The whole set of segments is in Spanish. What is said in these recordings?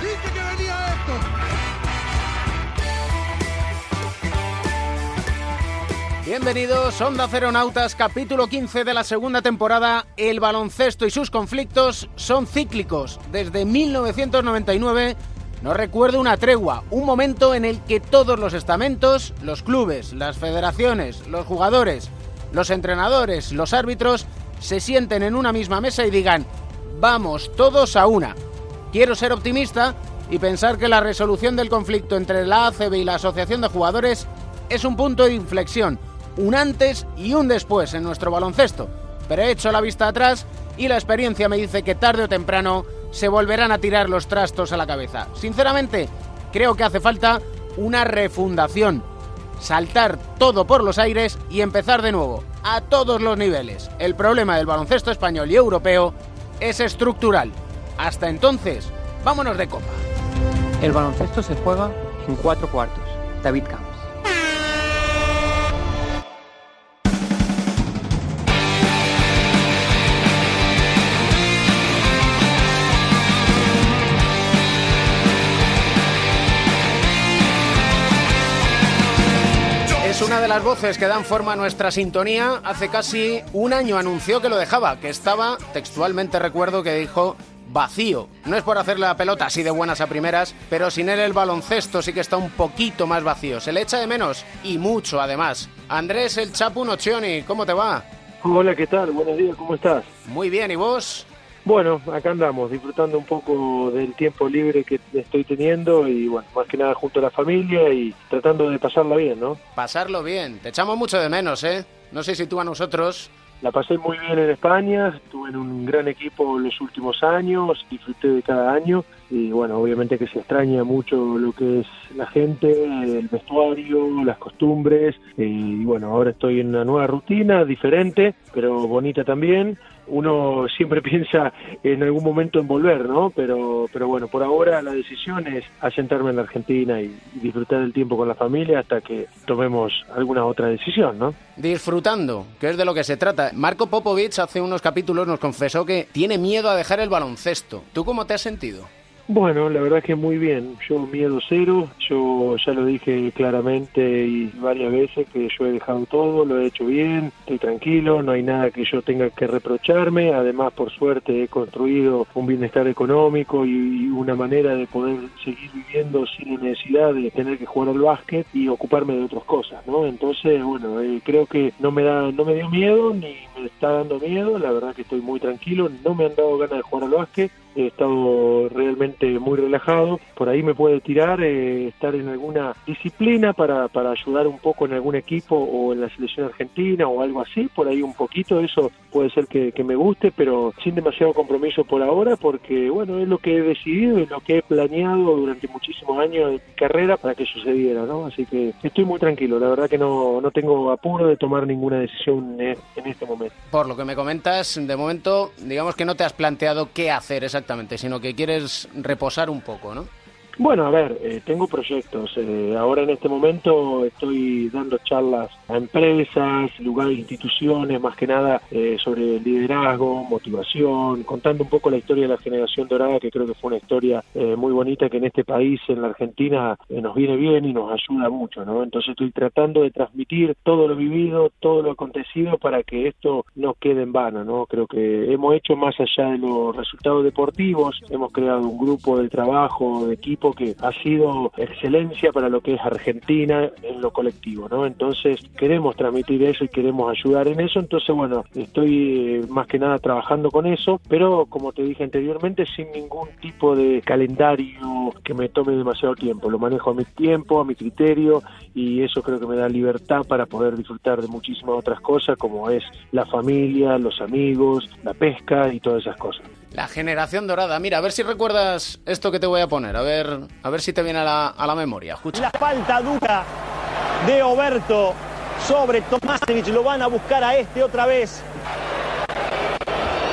Dije que venía esto. Bienvenidos, Onda Nautas, capítulo 15 de la segunda temporada. El baloncesto y sus conflictos son cíclicos. Desde 1999 no recuerdo una tregua, un momento en el que todos los estamentos, los clubes, las federaciones, los jugadores, los entrenadores, los árbitros, se sienten en una misma mesa y digan, vamos todos a una. Quiero ser optimista y pensar que la resolución del conflicto entre la ACB y la Asociación de Jugadores es un punto de inflexión un antes y un después en nuestro baloncesto, pero he hecho la vista atrás y la experiencia me dice que tarde o temprano se volverán a tirar los trastos a la cabeza. Sinceramente, creo que hace falta una refundación, saltar todo por los aires y empezar de nuevo, a todos los niveles. El problema del baloncesto español y europeo es estructural. Hasta entonces, vámonos de copa. El baloncesto se juega en cuatro cuartos. David Campos. una de las voces que dan forma a nuestra sintonía. Hace casi un año anunció que lo dejaba, que estaba, textualmente recuerdo que dijo, vacío. No es por hacerle la pelota así de buenas a primeras, pero sin él el baloncesto sí que está un poquito más vacío. Se le echa de menos y mucho además. Andrés el Chapu Nocioni, ¿cómo te va? Hola, ¿qué tal? Buenos días, ¿cómo estás? Muy bien, ¿y vos? Bueno, acá andamos, disfrutando un poco del tiempo libre que estoy teniendo y bueno, más que nada junto a la familia y tratando de pasarla bien, ¿no? Pasarlo bien, te echamos mucho de menos, ¿eh? No sé si tú a nosotros. La pasé muy bien en España, estuve en un gran equipo los últimos años, disfruté de cada año y bueno, obviamente que se extraña mucho lo que es la gente, el vestuario, las costumbres y bueno, ahora estoy en una nueva rutina, diferente, pero bonita también uno siempre piensa en algún momento en volver, ¿no? Pero, pero bueno, por ahora la decisión es asentarme en la Argentina y, disfrutar del tiempo con la familia hasta que tomemos alguna otra decisión, ¿no? Disfrutando, que es de lo que se trata. Marco Popovich hace unos capítulos nos confesó que tiene miedo a dejar el baloncesto. ¿Tú cómo te has sentido? Bueno, la verdad que muy bien. Yo miedo cero. Yo ya lo dije claramente y varias veces que yo he dejado todo, lo he hecho bien, estoy tranquilo, no hay nada que yo tenga que reprocharme. Además, por suerte, he construido un bienestar económico y una manera de poder seguir viviendo sin necesidad de tener que jugar al básquet y ocuparme de otras cosas, ¿no? Entonces, bueno, eh, creo que no me da, no me dio miedo ni me está dando miedo. La verdad que estoy muy tranquilo. No me han dado ganas de jugar al básquet he estado realmente muy relajado. Por ahí me puede tirar, eh, estar en alguna disciplina para, para ayudar un poco en algún equipo o en la selección argentina o algo así, por ahí un poquito, eso puede ser que, me guste, pero sin demasiado compromiso por ahora, porque bueno, es lo que he decidido y lo que he planeado durante muchísimos años de mi carrera para que sucediera, ¿no? Así que estoy muy tranquilo, la verdad que no, no tengo apuro de tomar ninguna decisión en, en este momento. Por lo que me comentas, de momento, digamos que no te has planteado qué hacer exactamente exactamente, sino que quieres reposar un poco, ¿no? Bueno, a ver, eh, tengo proyectos. Eh, ahora en este momento estoy dando charlas a empresas, lugares, instituciones, más que nada eh, sobre liderazgo, motivación, contando un poco la historia de la generación dorada, que creo que fue una historia muy bonita que en este país, en la Argentina, nos viene bien y nos ayuda mucho, ¿no? Entonces estoy tratando de transmitir todo lo vivido, todo lo acontecido para que esto no quede en vano, ¿no? Creo que hemos hecho más allá de los resultados deportivos, hemos creado un grupo de trabajo, de equipo que ha sido excelencia para lo que es Argentina en lo colectivo, ¿no? Entonces queremos transmitir eso y queremos ayudar en eso, entonces bueno, estoy eh, más que nada trabajando con eso, pero como te dije anteriormente, sin ningún tipo de calendario que me tome demasiado tiempo, lo manejo a mi tiempo, a mi criterio y eso creo que me da libertad para poder disfrutar de muchísimas otras cosas como es la familia, los amigos, la pesca y todas esas cosas. La generación dorada. Mira, a ver si recuerdas esto que te voy a poner. A ver, a ver si te viene a la, a la memoria. Escucha. La falta dura de Oberto sobre Tomasevich. Lo van a buscar a este otra vez.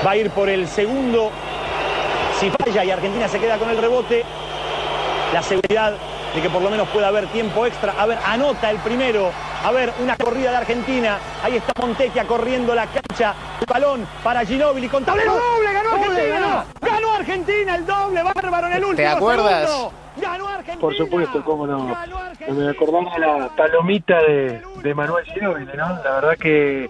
Va a ir por el segundo. Si falla y Argentina se queda con el rebote, la seguridad de que por lo menos pueda haber tiempo extra. A ver, anota el primero. A ver, una corrida de Argentina. Ahí está Montequia corriendo la cancha. El balón para Ginóbili con tablero doble. Ganó Argentina. Ganó Argentina el doble. Bárbaro en el último. ¿Te acuerdas? segundo. Ganó Argentina. Por supuesto, cómo no. Me acordaba de la palomita de, de Manuel Ginóbili, ¿no? La verdad que,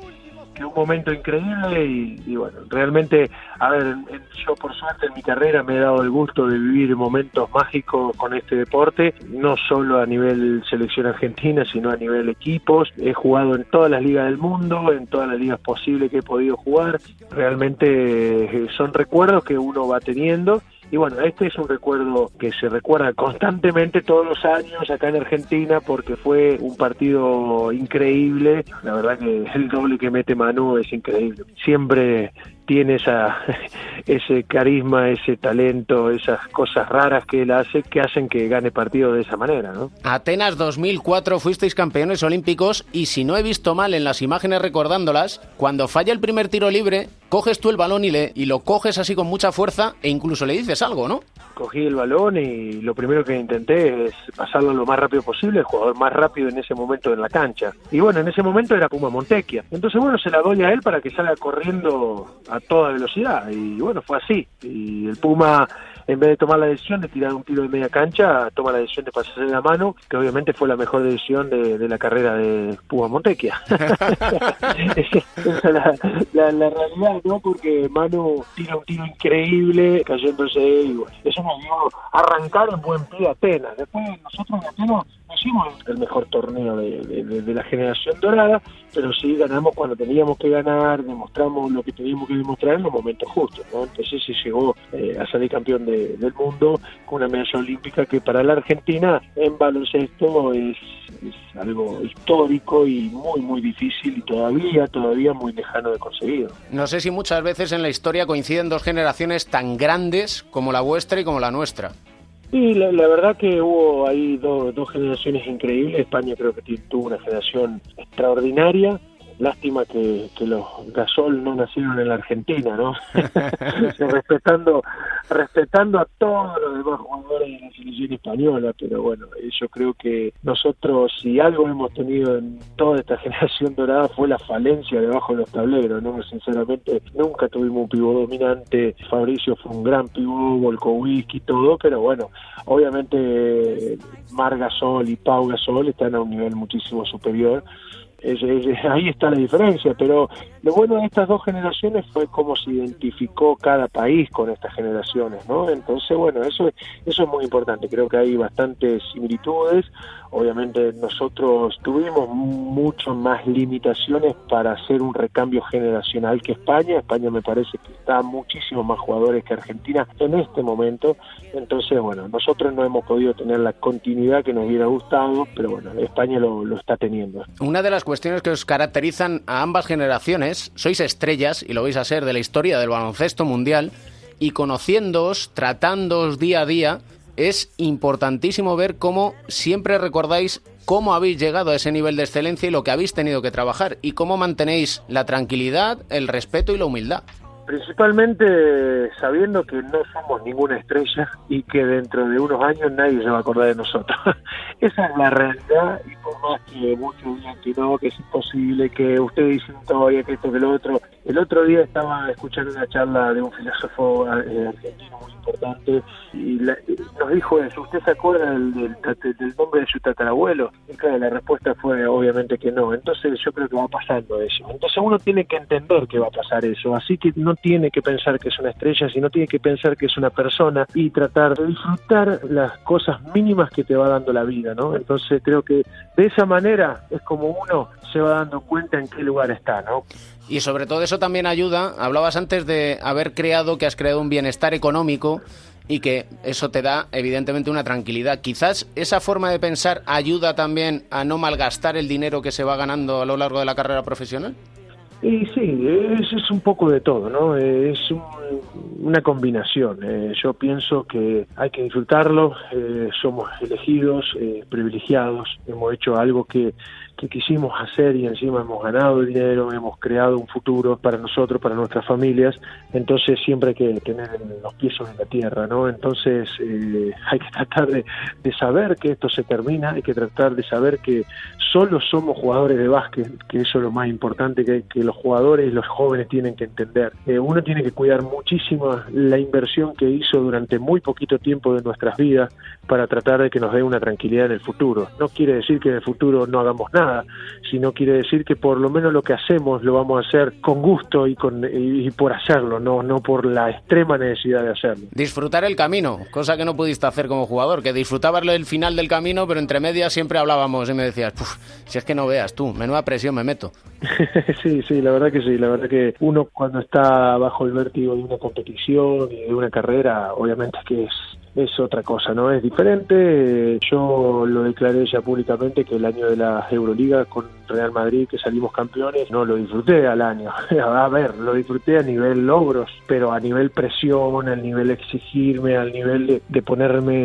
un momento increíble y, y bueno, realmente, a ver, en- yo por suerte en mi carrera me he dado el gusto de vivir momentos mágicos con este deporte, no solo a nivel selección argentina, sino a nivel equipos. He jugado en todas las ligas del mundo, en todas las ligas posibles que he podido jugar. Realmente eh, son recuerdos que uno va teniendo. Y bueno, este es un recuerdo que se recuerda constantemente todos los años acá en Argentina porque fue un partido increíble. La verdad que el doble que mete Manu es increíble. Siempre tiene esa, ese carisma, ese talento, esas cosas raras que él hace que hacen que gane partido de esa manera, ¿no? Atenas 2004 fuisteis campeones olímpicos y si no he visto mal en las imágenes recordándolas, cuando falla el primer tiro libre, coges tú el balón y, le, y lo coges así con mucha fuerza e incluso le dices algo, ¿no? Cogí el balón y lo primero que intenté es pasarlo lo más rápido posible, el jugador más rápido en ese momento en la cancha. Y bueno, en ese momento era Puma Montequia. Entonces, bueno, se la doy a él para que salga corriendo a toda velocidad. Y bueno, fue así. Y el Puma, en vez de tomar la decisión de tirar un tiro de media cancha, toma la decisión de pasarle la mano, que obviamente fue la mejor decisión de, de la carrera de Puma Montequia. esa es la, la- la realidad, ¿no? Porque Manu tira un tiro increíble, cayéndose, y bueno, eso nos dio arrancar en buen pie a Atenas. Después nosotros en Atenas no hicimos el mejor torneo de, de- de- de la generación dorada, pero sí ganamos cuando teníamos que ganar, demostramos lo que teníamos que demostrar en los momentos justos, ¿no? Entonces se llegó eh, a salir campeón de- del mundo con una medalla olímpica que para la Argentina en baloncesto es, es algo histórico y muy, muy difícil y todavía, todavía muy lejano de conseguir. No sé si muchas veces en la historia coinciden dos generaciones tan grandes como la vuestra y como la nuestra. Y la, la verdad que hubo ahí do- dos generaciones increíbles. España creo que tuvo una generación extraordinaria. Lástima que, los Gasol no nacieron en la Argentina, ¿no? respetando respetando a todos los demás jugadores de la selección española, pero bueno, yo creo que nosotros, si algo hemos tenido en toda esta generación dorada, fue la falencia debajo de los tableros, ¿no? Sinceramente, nunca tuvimos un pivot dominante. Fabricio fue un gran pivot, Volkowski y todo, pero bueno, obviamente Mar Gasol y Pau Gasol están a un nivel muchísimo superior. Ahí está la diferencia, pero lo bueno de estas dos generaciones fue cómo se identificó cada país con estas generaciones, ¿no? Entonces, bueno, eso, es- eso es muy importante, creo que hay bastantes similitudes, obviamente nosotros tuvimos mucho más limitaciones para hacer un recambio generacional que España, España me parece que está muchísimo más jugadores que Argentina en este momento, entonces, bueno, nosotros no hemos podido tener la continuidad que nos hubiera gustado, pero bueno, España lo, lo está teniendo. Una de las cuestiones que os caracterizan a ambas generaciones, sois estrellas, y lo vais a ser, de la historia del baloncesto mundial, y conociéndoos, tratándoos día a día, es importantísimo ver cómo siempre recordáis cómo habéis llegado a ese nivel de excelencia y lo que habéis tenido que trabajar, y cómo mantenéis la tranquilidad, el respeto y la humildad. Principalmente sabiendo que no somos ninguna estrella y que dentro de unos años nadie se va a acordar de nosotros. Esa es la realidad y por más que muchos digan que no, que es imposible, que ustedes dicen todavía que esto, que lo otro. El otro día estaba escuchando una charla de un filósofo eh, argentino muy importante y la- nos dijo eso, ¿usted se acuerda del, del, del nombre de su tatarabuelo? Y claro, la respuesta fue obviamente que no. Entonces yo creo que va pasando eso. Entonces uno tiene que entender que va a pasar eso. Así que no tiene que pensar que es una estrella, sino tiene que pensar que es una persona y tratar de disfrutar las cosas mínimas que te va dando la vida, ¿no? Entonces creo que de esa manera es como uno se va dando cuenta en qué lugar está, ¿no? Y sobre todo eso también ayuda, hablabas antes de haber creado, que has creado un bienestar económico y que eso te da evidentemente una tranquilidad. Quizás esa forma de pensar ayuda también a no malgastar el dinero que se va ganando a lo largo de la carrera profesional. Y sí, es, es un poco de todo, ¿no? Es un- una combinación. Eh, yo pienso que hay que disfrutarlo, eh, somos elegidos, eh, privilegiados, hemos hecho algo que, que quisimos hacer y encima hemos ganado dinero, hemos creado un futuro para nosotros, para nuestras familias, entonces siempre hay que tener los pies sobre la tierra, ¿no? Entonces eh, hay que tratar de, saber que esto se termina, hay que tratar de saber que solo somos jugadores de básquet, que eso es lo más importante que, que los jugadores y los jóvenes tienen que entender. Eh, uno tiene que cuidar muchísimo la inversión que hizo durante muy poquito tiempo de nuestras vidas para tratar de que nos dé una tranquilidad en el futuro. No quiere decir que en el futuro no hagamos nada, sino quiere decir que por lo menos lo que hacemos lo vamos a hacer con gusto y, con, y, y por hacerlo, no, no por la extrema necesidad de hacerlo. Disfrutar el camino, cosa que no pudiste hacer como jugador, que disfrutabas el final del camino, pero entre medias siempre hablábamos y me decías, "Puf, si es que no veas tú, menuda presión me meto. sí, sí, la verdad que sí, la verdad que uno cuando está bajo el vértigo de una competición y de una carrera, obviamente que es es otra cosa, ¿no? Es diferente. Eh, Yo lo declaré ya públicamente que el año de la Euroliga con Real Madrid, que salimos campeones, no lo disfruté al año. A ver, lo disfruté a nivel logros, pero a nivel presión, al nivel exigirme, al nivel de, de ponerme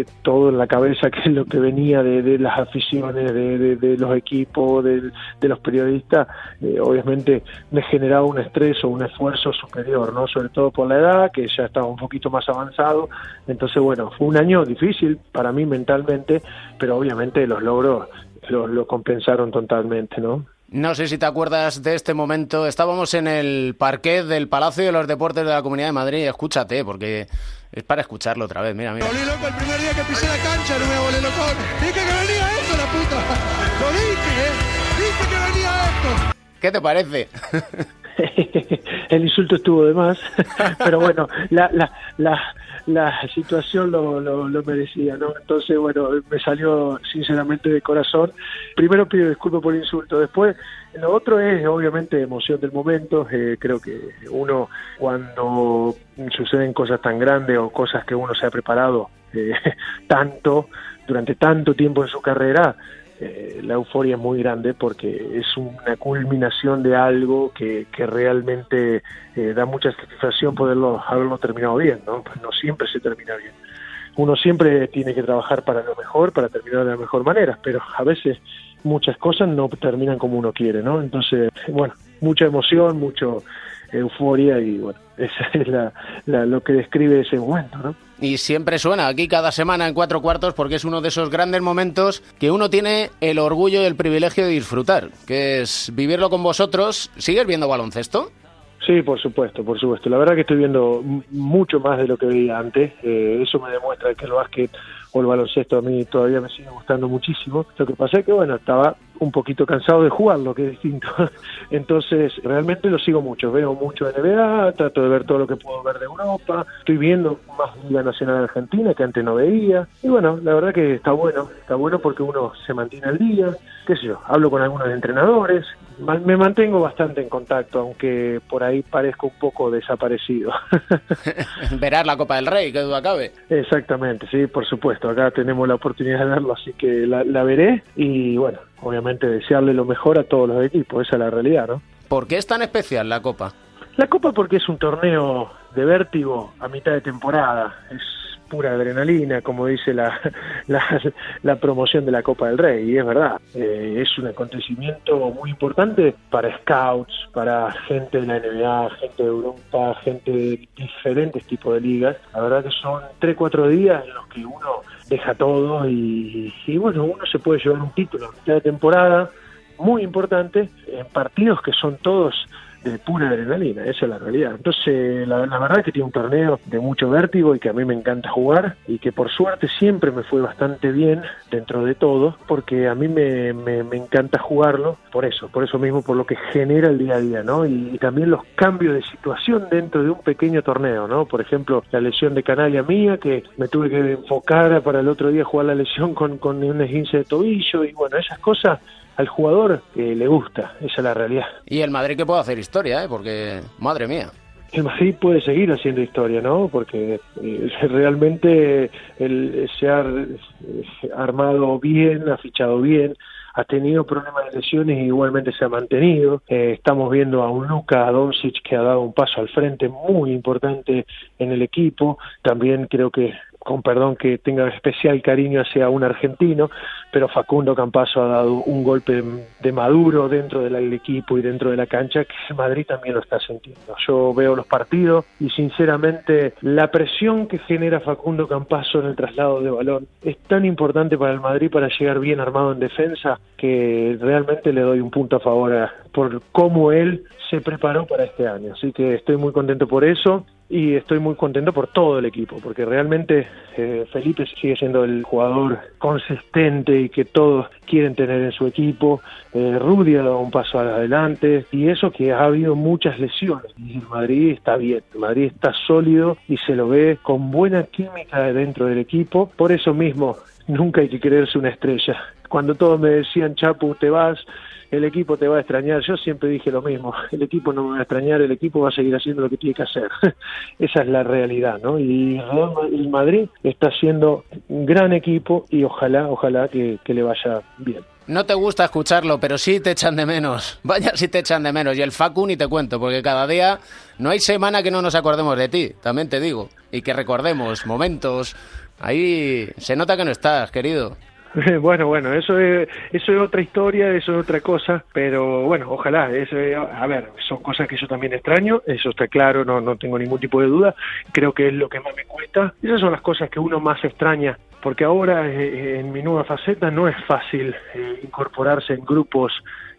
eh, todo en la cabeza, que es lo que venía de, las aficiones, de, de- los equipos, de, de los periodistas, eh, obviamente me generaba un estrés o un esfuerzo superior, ¿no? Sobre todo por la edad, que ya estaba un poquito más avanzado. Entonces, bueno, fue un año difícil para mí mentalmente, pero obviamente los logros lo, lo compensaron totalmente, ¿no? No sé si te acuerdas de este momento. Estábamos en el parquet del Palacio de los Deportes de la Comunidad de Madrid. Escúchate, porque es para escucharlo otra vez. Mira, mira. Volví loco el primer día que pisé la cancha, no me volé loco. Dije que venía esto, la puta. Lo dije, ¿eh? Dije que venía esto. ¿Qué te parece? el insulto estuvo de más, pero bueno, la, la, la, la situación lo, lo, lo merecía, ¿no? Entonces, bueno, me salió sinceramente de corazón. Primero pido disculpas por el insulto, después lo otro es obviamente emoción del momento. Eh, creo que uno cuando suceden cosas tan grandes o cosas que uno se ha preparado eh, tanto durante tanto tiempo en su carrera, eh, la euforia es muy grande porque es una culminación de algo que, que realmente eh, da mucha satisfacción poderlo haberlo terminado bien, ¿no? Pues no siempre se termina bien. Uno siempre tiene que trabajar para lo mejor, para terminar de la mejor manera, pero a veces muchas cosas no terminan como uno quiere, ¿no? Entonces, bueno, mucha emoción, mucho euforia y bueno, esa es la, la- lo que describe ese momento, ¿no? Y siempre suena aquí cada semana en cuatro cuartos porque es uno de esos grandes momentos que uno tiene el orgullo y el privilegio de disfrutar, que es vivirlo con vosotros. ¿Sigues viendo baloncesto? Sí, por supuesto, por supuesto. La verdad que estoy viendo mucho más de lo que veía antes. Eh, eso me demuestra que el básquet o el baloncesto a mí todavía me sigue gustando muchísimo. Lo que pasa es que, bueno, estaba un poquito cansado de jugarlo, que es distinto. Entonces, realmente lo sigo mucho. Veo mucho NBA, trato de ver todo lo que puedo ver de Europa. Estoy viendo más Liga Nacional Argentina que antes no veía. Y bueno, la verdad que está bueno. Está bueno porque uno se mantiene al día. Qué sé yo, hablo con algunos entrenadores. Me mantengo bastante en contacto, aunque por ahí parezco un poco desaparecido. Verás la Copa del Rey, que duda cabe. Exactamente, sí, por supuesto. Acá tenemos la oportunidad de verlo, así que la, la veré y bueno, obviamente desearle lo mejor a todos los equipos, esa es la realidad, ¿no? ¿Por qué es tan especial la Copa? La Copa porque es un torneo de vértigo a mitad de temporada, es pura adrenalina, como dice la, la, la promoción de la Copa del Rey, y es verdad, eh, es un acontecimiento muy importante para scouts, para gente de la NBA, gente de Europa, gente de diferentes tipos de ligas. La verdad que son 3-4 días en los que uno deja todo y, y bueno, uno se puede llevar un título a mitad de temporada, muy importante, en partidos que son todos de pura adrenalina, esa es la realidad. Entonces, la, verdad es que tiene un torneo de mucho vértigo y que a mí me encanta jugar y que por suerte siempre me fue bastante bien dentro de todo, porque a mí me, me, me encanta jugarlo, por eso, por eso mismo, por lo que genera el día a día, ¿no? Y, y también los cambios de situación dentro de un pequeño torneo, ¿no? Por ejemplo, la lesión de canalla mía, que me tuve que enfocar para el otro día jugar la lesión con, con un esguince de tobillo y bueno, esas cosas al jugador eh, le gusta, esa es la realidad. Y el Madrid que puede hacer historia, ¿eh? Porque, madre mía. el Madrid puede seguir haciendo historia, ¿no? Porque eh, realmente él se ha armado bien, ha fichado bien, ha tenido problemas de lesiones y igualmente se ha mantenido. Eh, estamos viendo a un Luka Doncic que ha dado un paso al frente muy importante en el equipo. También creo que con perdón que tenga especial cariño hacia un argentino, pero Facundo Campaso ha dado un golpe de maduro dentro del equipo y dentro de la cancha que Madrid también lo está sintiendo. Yo veo los partidos y sinceramente la presión que genera Facundo Campaso en el traslado de balón es tan importante para el Madrid para llegar bien armado en defensa que realmente le doy un punto a favor por cómo él se preparó para este año. Así que estoy muy contento por eso y estoy muy contento por todo el equipo, porque realmente eh, Felipe sigue siendo el jugador consistente y que todos quieren tener en su equipo. Eh, Rudy ha dado un paso adelante y eso que ha habido muchas lesiones. Madrid está bien, Madrid está sólido y se lo ve con buena química dentro del equipo. Por eso mismo, nunca hay que creerse una estrella. Cuando todos me decían, Chapu, te vas, el equipo te va a extrañar. Yo siempre dije lo mismo, el equipo no me va a extrañar, el equipo va a seguir haciendo lo que tiene que hacer. Esa es la realidad, ¿no? Y el Madrid está siendo un gran equipo y ojalá, ojalá que, le vaya bien. No te gusta escucharlo, pero sí te echan de menos. Vaya, sí te echan de menos. Y el Facu ni te cuento, porque cada día no hay semana que no nos acordemos de ti, también te digo. Y que recordemos momentos. Ahí se nota que no estás, querido. Bueno, bueno, eso es, eso es otra historia, eso es otra cosa, pero bueno, ojalá, eso a ver, son cosas que yo también extraño, eso está claro, no, no tengo ningún tipo de duda, creo que es lo que más me cuesta, esas son las cosas que uno más extraña, porque ahora eh, en mi nueva faceta no es fácil eh, incorporarse en grupos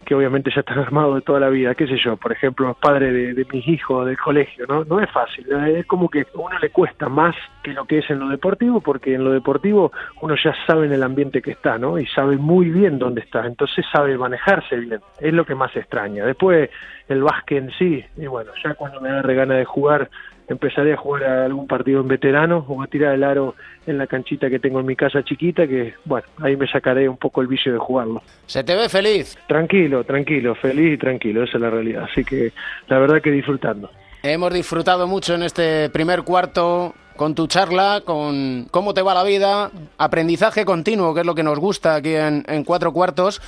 que obviamente ya están armados de toda la vida, qué sé yo, por ejemplo, padre de, de mis hijos del colegio, ¿no? No es fácil, es como que a uno le cuesta más que lo que es en lo deportivo, porque en lo deportivo uno ya sabe en el ambiente que está, ¿no? Y sabe muy bien dónde está, entonces sabe manejarse bien, es lo que más extraña. Después el básquet en sí, y bueno, ya cuando me agarre gana de jugar, empezaré a jugar a algún partido en veterano o a tirar el aro en la canchita que tengo en mi casa chiquita, que bueno, ahí me sacaré un poco el vicio de jugarlo. ¿Se te ve feliz? Tranquilo, tranquilo, feliz y tranquilo, esa es la realidad. Así que la verdad que disfrutando. Hemos disfrutado mucho en este primer cuarto con tu charla, con cómo te va la vida, aprendizaje continuo, que es lo que nos gusta aquí en, en Cuatro Cuartos.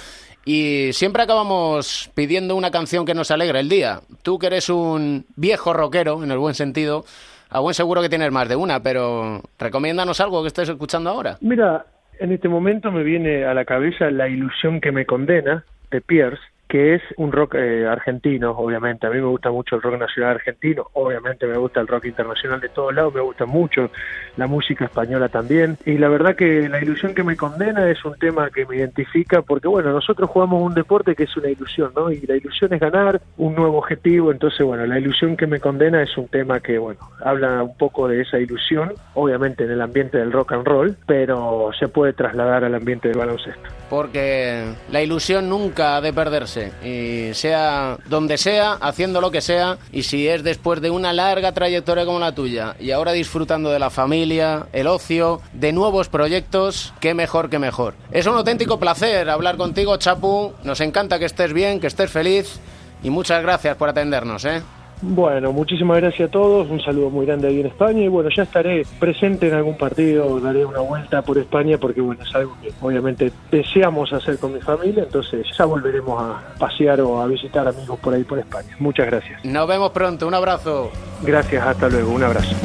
Y siempre acabamos pidiendo una canción que nos alegre el día. Tú que eres un viejo rockero, en el buen sentido, a buen seguro que tienes más de una, pero recomiéndanos algo que estés escuchando ahora. Mira, en este momento me viene a la cabeza La ilusión que me condena, de Pierce, que es un rock eh, argentino, obviamente. A mí me gusta mucho el rock nacional argentino, obviamente me gusta el rock internacional de todos lados, me gusta mucho la música española también. Y la verdad que la ilusión que me condena es un tema que me identifica porque, bueno, nosotros jugamos un deporte que es una ilusión, ¿no? Y la ilusión es ganar un nuevo objetivo, entonces, bueno, la ilusión que me condena es un tema que, bueno, habla un poco de esa ilusión, obviamente en el ambiente del rock and roll, pero se puede trasladar al ambiente del baloncesto. Porque la ilusión nunca ha de perderse y sea donde sea, haciendo lo que sea, y si es después de una larga trayectoria como la tuya y ahora disfrutando de la familia, el ocio, de nuevos proyectos, qué mejor que mejor. Es un auténtico placer hablar contigo, Chapu. Nos encanta que estés bien, que estés feliz y muchas gracias por atendernos, ¿eh? Bueno, muchísimas gracias a todos, un saludo muy grande ahí en España y bueno, ya estaré presente en algún partido, daré una vuelta por España porque bueno, es algo que obviamente deseamos hacer con mi familia, entonces ya volveremos a pasear o a visitar amigos por ahí por España. Muchas gracias. Nos vemos pronto, un abrazo. Gracias, hasta luego, un abrazo.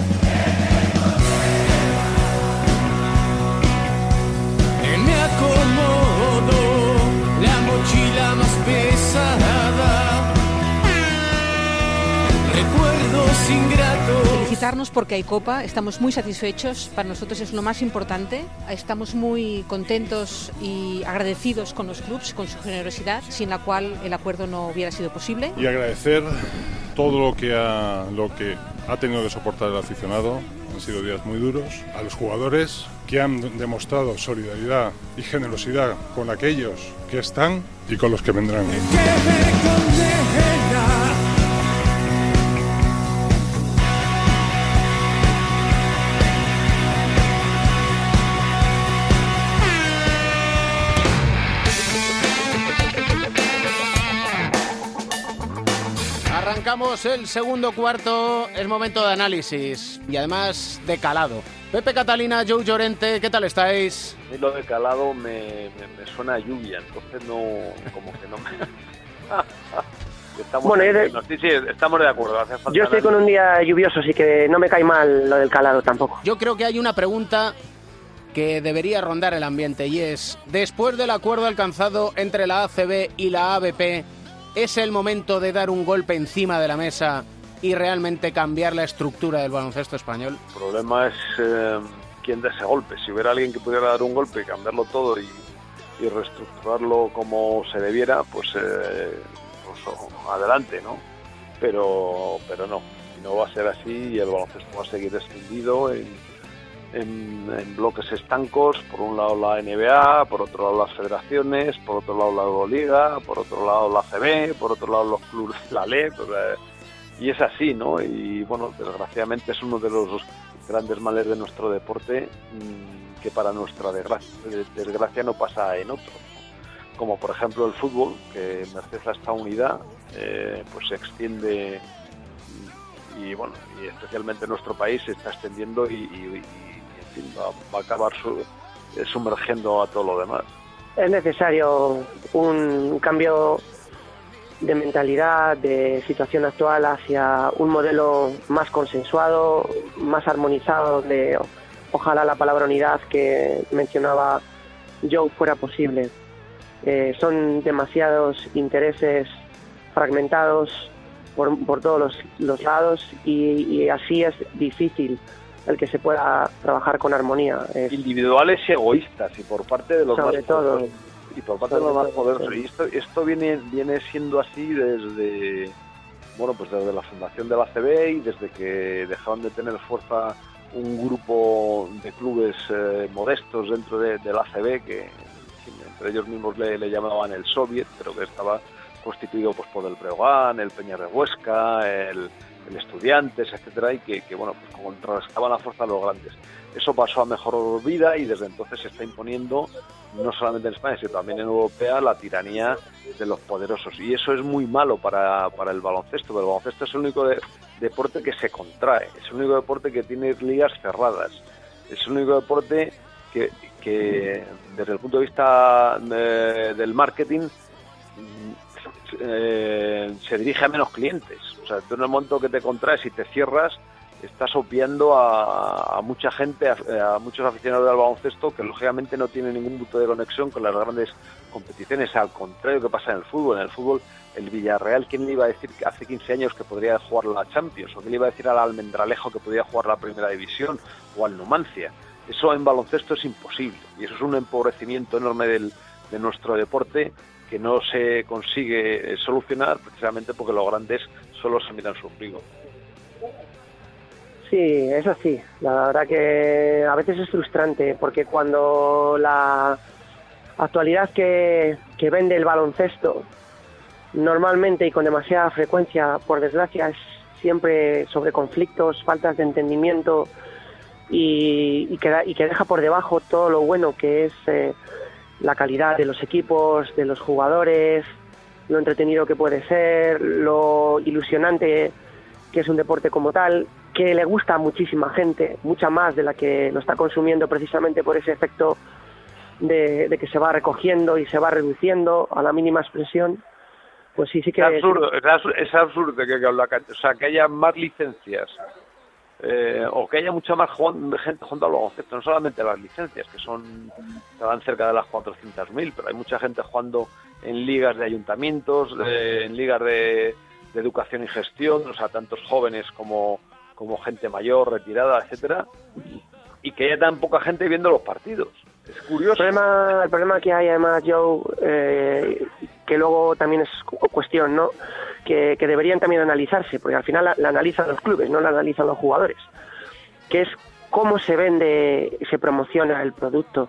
Felicitarnos porque hay Copa, estamos muy satisfechos, para nosotros es lo más importante, estamos muy contentos y agradecidos con los clubes, con su generosidad, sin la cual el acuerdo no hubiera sido posible. Y agradecer todo lo que ha, lo que ha tenido que soportar el aficionado, han sido días muy duros, a los jugadores que han demostrado solidaridad y generosidad con aquellos que están y con los que vendrán. Arrancamos el segundo cuarto. Es momento de análisis y además de calado. Pepe Catalina, Joe Llorente, ¿qué tal estáis? A mí lo de calado me, me- me suena a lluvia, entonces no, como que no me... estamos, Bueno, de- no, sí, sí, estamos de acuerdo. Hace falta Yo estoy con un día lluvioso, así que no me cae mal lo del calado tampoco. Yo creo que hay una pregunta que debería rondar el ambiente y es, después del acuerdo alcanzado entre la ACB y la ABP, ¿es el momento de dar un golpe encima de la mesa y realmente cambiar la estructura del baloncesto español? El problema es eh, quién da ese golpe. Si hubiera alguien que pudiera dar un golpe y cambiarlo todo y, y reestructurarlo como se debiera, pues, eh, pues, adelante, ¿no? Pero, pero no. No va a ser así y el baloncesto va a seguir extendido en, en- bloques estancos. Por un lado la NBA, por otro lado las federaciones, por otro lado la Euroliga, por otro lado la CB, por otro lado los clubes la LEP. o sea, y es así, ¿no? Y bueno, desgraciadamente es uno de los grandes males de nuestro deporte mm, que para nuestra desgracia, desgracia no pasa en otros. Como por ejemplo el fútbol, que merced a esta unidad, eh, pues se extiende y bueno, y especialmente en nuestro país se está extendiendo y, y- va, a acabar eh, sumergiendo a todo lo demás. Es necesario un cambio de mentalidad, de situación actual hacia un modelo más consensuado, más armonizado, o- ojalá la palabra unidad que mencionaba Joe fuera posible. Eh, son demasiados intereses fragmentados por, por todos los, los lados y así es difícil el que se pueda trabajar con armonía. Es- individuales y egoístas y por parte de los Sobre más todo. poderosos. y por parte de los más poderosos sí. y esto esto viene viene siendo así desde bueno pues desde la fundación de la CB y desde que dejaron de tener fuerza un grupo de clubes eh, modestos dentro de, de la CB que entre ellos mismos le, le llamaban el Soviet pero que estaba constituido pues por el Breogán, el Peña de Huesca, el, Estudiantes, etcétera, y que, que, bueno, pues contrarrestaban la fuerza de los grandes. Eso pasó a mejor vida y desde entonces se está imponiendo, no solamente en España, sino también en Europea, la tiranía de los poderosos. Y eso es muy malo para, para el baloncesto. porque El baloncesto es el único de- deporte que se contrae, es el único deporte que tiene ligas cerradas, es el único deporte que, que desde el punto de vista eh, del marketing eh, se dirige a menos clientes. O sea, tú en el momento que te contraes y te cierras, estás obviando a, a mucha gente, a, muchos aficionados del baloncesto que lógicamente no tienen ningún punto de conexión con las grandes competiciones, al contrario que pasa en el fútbol. En el fútbol, el Villarreal, ¿quién le iba a decir hace 15 años que podría jugar la Champions? ¿O quién le iba a decir al Almendralejo que podía jugar la Primera División? ¿O al Numancia? Eso en baloncesto es imposible y eso es un empobrecimiento enorme del, de nuestro deporte que no se consigue eh, solucionar precisamente porque los grandes solo se miran su ombligo. Sí, es así. La verdad que a veces es frustrante porque cuando la actualidad que, que vende el baloncesto normalmente y con demasiada frecuencia, por desgracia, es siempre sobre conflictos, faltas de entendimiento y, y, que, y que deja por debajo todo lo bueno que es eh, la calidad de los equipos, de los jugadores, lo entretenido que puede ser, lo ilusionante que es un deporte como tal, que le gusta a muchísima gente, mucha más de la que lo está consumiendo precisamente por ese efecto de, que se va recogiendo y se va reduciendo a la mínima expresión. Pues sí, sí que... Es absurdo, es absurdo, que, o sea, que haya más licencias eh, o que haya mucha más gente jugando al baloncesto, no solamente las licencias, que son van cerca de las 400.000, pero hay mucha gente jugando en ligas de ayuntamientos, en ligas de, de educación y gestión, o sea, tantos jóvenes como, como gente mayor, retirada, etcétera, y que haya tan poca gente viendo los partidos. Es curioso. El problema, el problema que hay además, Joe, eh, que luego también es cu- cuestión, ¿no? Que, que deberían también analizarse, porque al final la, la analizan los clubes, no la analizan los jugadores, que es cómo se vende, se promociona el producto.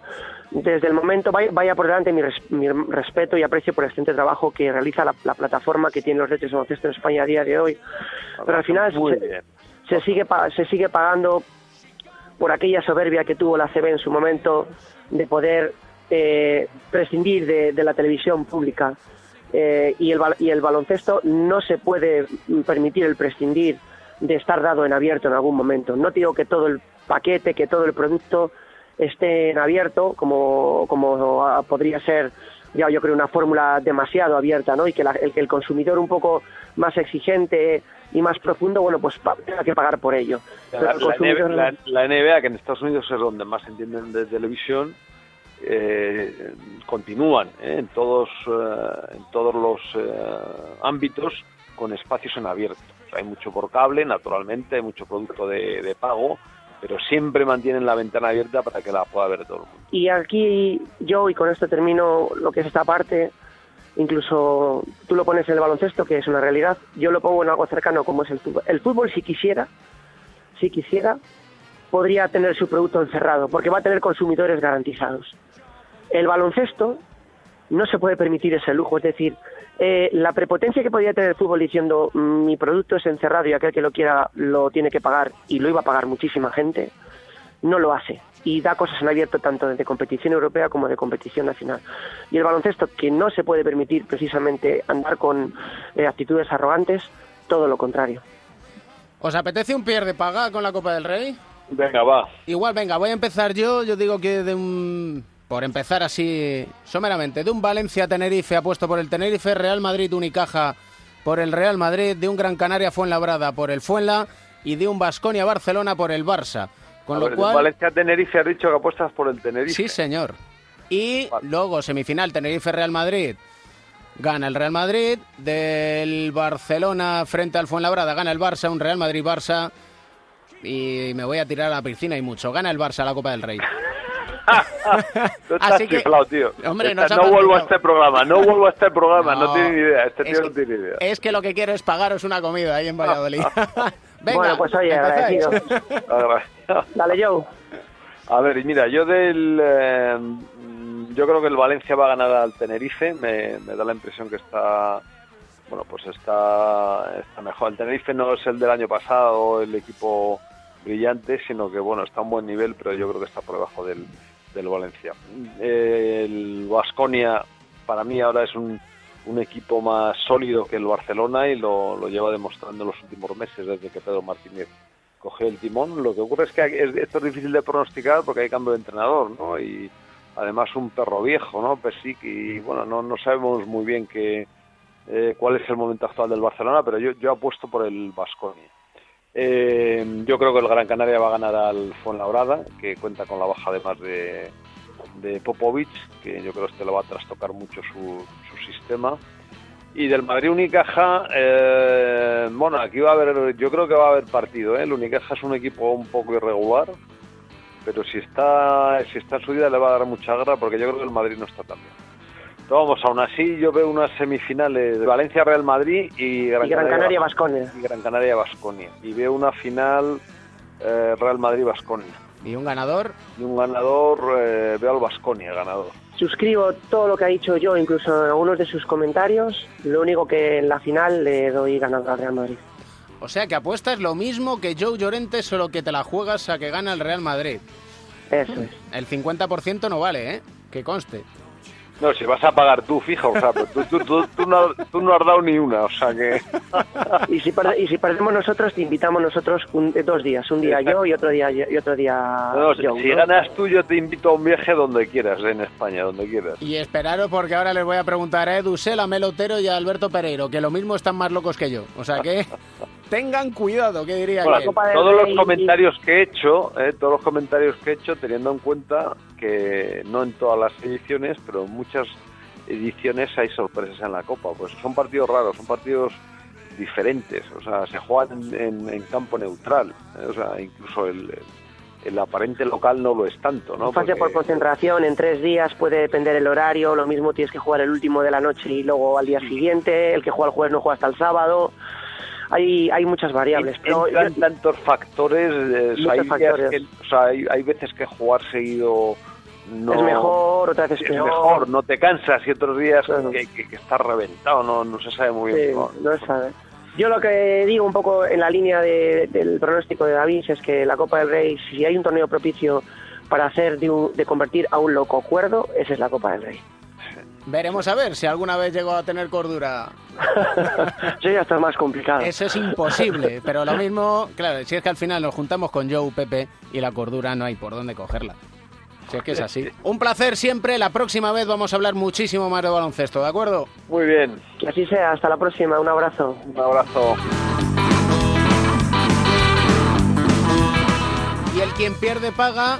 Desde el momento, vaya, vaya por delante mi, res- mi respeto y aprecio por el excelente trabajo que realiza la, la plataforma que tiene los derechos de baloncesto en España a día de hoy. Pero al final se, se sigue se sigue pagando por aquella soberbia que tuvo la CB en su momento de poder eh, prescindir de, de la televisión pública eh, y, el, y el baloncesto no se puede permitir el prescindir de estar dado en abierto en algún momento. No digo que todo el paquete, que todo el producto esté en abierto, como, como podría ser, ya yo creo, una fórmula demasiado abierta, ¿no? Y que la- el, el consumidor un poco más exigente y más profundo, bueno, pues pa- tenga que pagar por ello. Pero La, el la consumidor NBA, la- la NBA, que en Estados Unidos es donde más entienden de televisión, eh, continúan eh, en todos eh, en todos los eh, ámbitos con espacios en abierto. Hay mucho por cable, naturalmente, hay mucho producto de, de pago, pero siempre mantienen la ventana abierta para que la pueda ver todo el mundo. Y aquí yo, y con esto termino lo que es esta parte, incluso tú lo pones en el baloncesto, que es una realidad, yo lo pongo en algo cercano como es el fútbol. El fútbol, si quisiera, si quisiera, podría tener su producto encerrado, porque va a tener consumidores garantizados. El baloncesto no se puede permitir ese lujo, es decir, eh, la prepotencia que podría tener el fútbol diciendo "Mm, mi producto es encerrado y aquel que lo quiera lo tiene que pagar, y lo iba a pagar muchísima gente, no lo hace y da cosas en abierto tanto de competición europea como de competición nacional. Y el baloncesto, que no se puede permitir precisamente andar con eh, actitudes arrogantes, todo lo contrario. ¿Os apetece un pierde paga con la Copa del Rey? Venga, va. Igual, venga, voy a empezar yo. Yo digo que de un. Por empezar así, someramente, de un Valencia-Tenerife apuesto por el Tenerife, Real Madrid-Unicaja por el Real Madrid, de un Gran Canaria-Fuenlabrada por el Fuenla y de un Basconia-Barcelona por el Barça. Con A lo ver, cual. Valencia-Tenerife has dicho que apuestas por el Tenerife. Sí, señor. Y luego, semifinal, Tenerife-Real Madrid. Gana el Real Madrid. Del Barcelona frente al Fuenlabrada gana el Barça, un Real Madrid-Barça. Y me voy a tirar a la piscina y mucho. Gana el Barça la Copa del Rey. Tú estás Así que- chiflado, tío. Hombre, Esta- ha no vuelvo a este programa, no vuelvo a este programa, no, No, tiene ni idea, este es tío que- no tiene ni idea. Es que lo que quiero es pagaros una comida ahí en Valladolid. Venga, Bueno, pues oye. Agradecido. Dale, Joe. A ver, y mira, yo del... eh, yo creo que el Valencia va a ganar al Tenerife, me, me da la impresión que está... Bueno, pues está, está mejor. El Tenerife no es el del año pasado, el equipo brillante, sino que, bueno, está a un buen nivel, pero yo creo que está por debajo del, del Valencia. El Vasconia, para mí ahora es un, un equipo más sólido que el Barcelona y lo, lo lleva demostrando en los últimos meses desde que Pedro Martínez cogió el timón. Lo que ocurre es que es- esto es difícil de pronosticar porque hay cambio de entrenador, ¿no? Y además un perro viejo, ¿no? Pesic, y bueno, no, no sabemos muy bien qué, eh, cuál es el momento actual del Barcelona, pero yo, yo apuesto por el Vasconia. Eh, yo creo que el Gran Canaria va a ganar al Fuenlabrada, que cuenta con la baja además de, de Popovic, que yo creo que este lo va a trastocar mucho su, sistema. Y del Madrid Unicaja, eh, bueno, aquí va a haber, yo creo que va a haber partido. ¿eh? El Unicaja es un equipo un poco irregular, pero si está, si está en su vida le va a dar mucha guerra porque yo creo que el Madrid no está tan bien. Vamos, aún así yo veo unas semifinales de Valencia-Real Madrid y Gran, Y Gran Canaria Canaria Basconia. y Gran Canaria Basconia. Y veo una final eh, Real Madrid Basconia. ¿Y un ganador? Y un ganador, eh, veo al Basconia ganador. Suscribo todo lo que ha dicho yo, incluso en algunos de sus comentarios. Lo único que en la final le doy ganador al Real Madrid. O sea que apuestas lo mismo que Joe Llorente, solo que te la juegas a que gana el Real Madrid. Eso es. El 50% no vale, ¿eh? Que conste. No, si vas a pagar tú, fijo, o sea, pero tú, tú, tú, tú no, tú no has dado ni una, o sea que... Y si, y si perdemos nosotros, te invitamos nosotros un- dos días. Un día yo y otro día y otro día No, si, Joe, si ¿no? ganas tú, yo te invito a un viaje donde quieras, en España, donde quieras. Y esperaros porque ahora les voy a preguntar a Edu Sela, Mel Otero y a Alberto Pereiro, que lo mismo están más locos que yo. O sea que tengan cuidado, ¿qué diría Bueno, que todos los comentarios que he hecho, eh, todos los comentarios que he hecho, teniendo en cuenta que no en todas las ediciones, pero en muchas ediciones hay sorpresas en la Copa. Pues son partidos raros, son partidos diferentes, o sea, se juegan en, en- en campo neutral, eh, o sea, incluso el, el aparente local no lo es tanto, ¿no? Fase por concentración, en tres días puede depender el horario, lo mismo tienes que jugar el último de la noche y luego al día siguiente, el que juega el jueves no juega hasta el sábado. Hay, hay muchas variables. Pero entran tantos factores, eh, Muchos hay, factores. que- o sea, hay, hay veces que jugar seguido no Es mejor, otras veces es peor. mejor, no te cansas y otros días que, que- que estás reventado, no, no se sabe muy bien. Sí, no se sabe. Yo lo que digo un poco en la línea de- del pronóstico de David es que la Copa del Rey, si hay un torneo propicio para hacer de, un- de convertir a un loco cuerdo, esa es la Copa del Rey. Veremos a ver si alguna vez llego a tener cordura. Eso ya está más complicado. Eso es imposible, pero lo mismo, claro, si es que al final nos juntamos con Joe, Pepe, y la cordura no hay por dónde cogerla. Si es que es así. Un placer siempre, la próxima vez vamos a hablar muchísimo más de baloncesto, ¿de acuerdo? Muy bien. Que así sea, hasta la próxima, un abrazo. Un abrazo. Y el quien pierde paga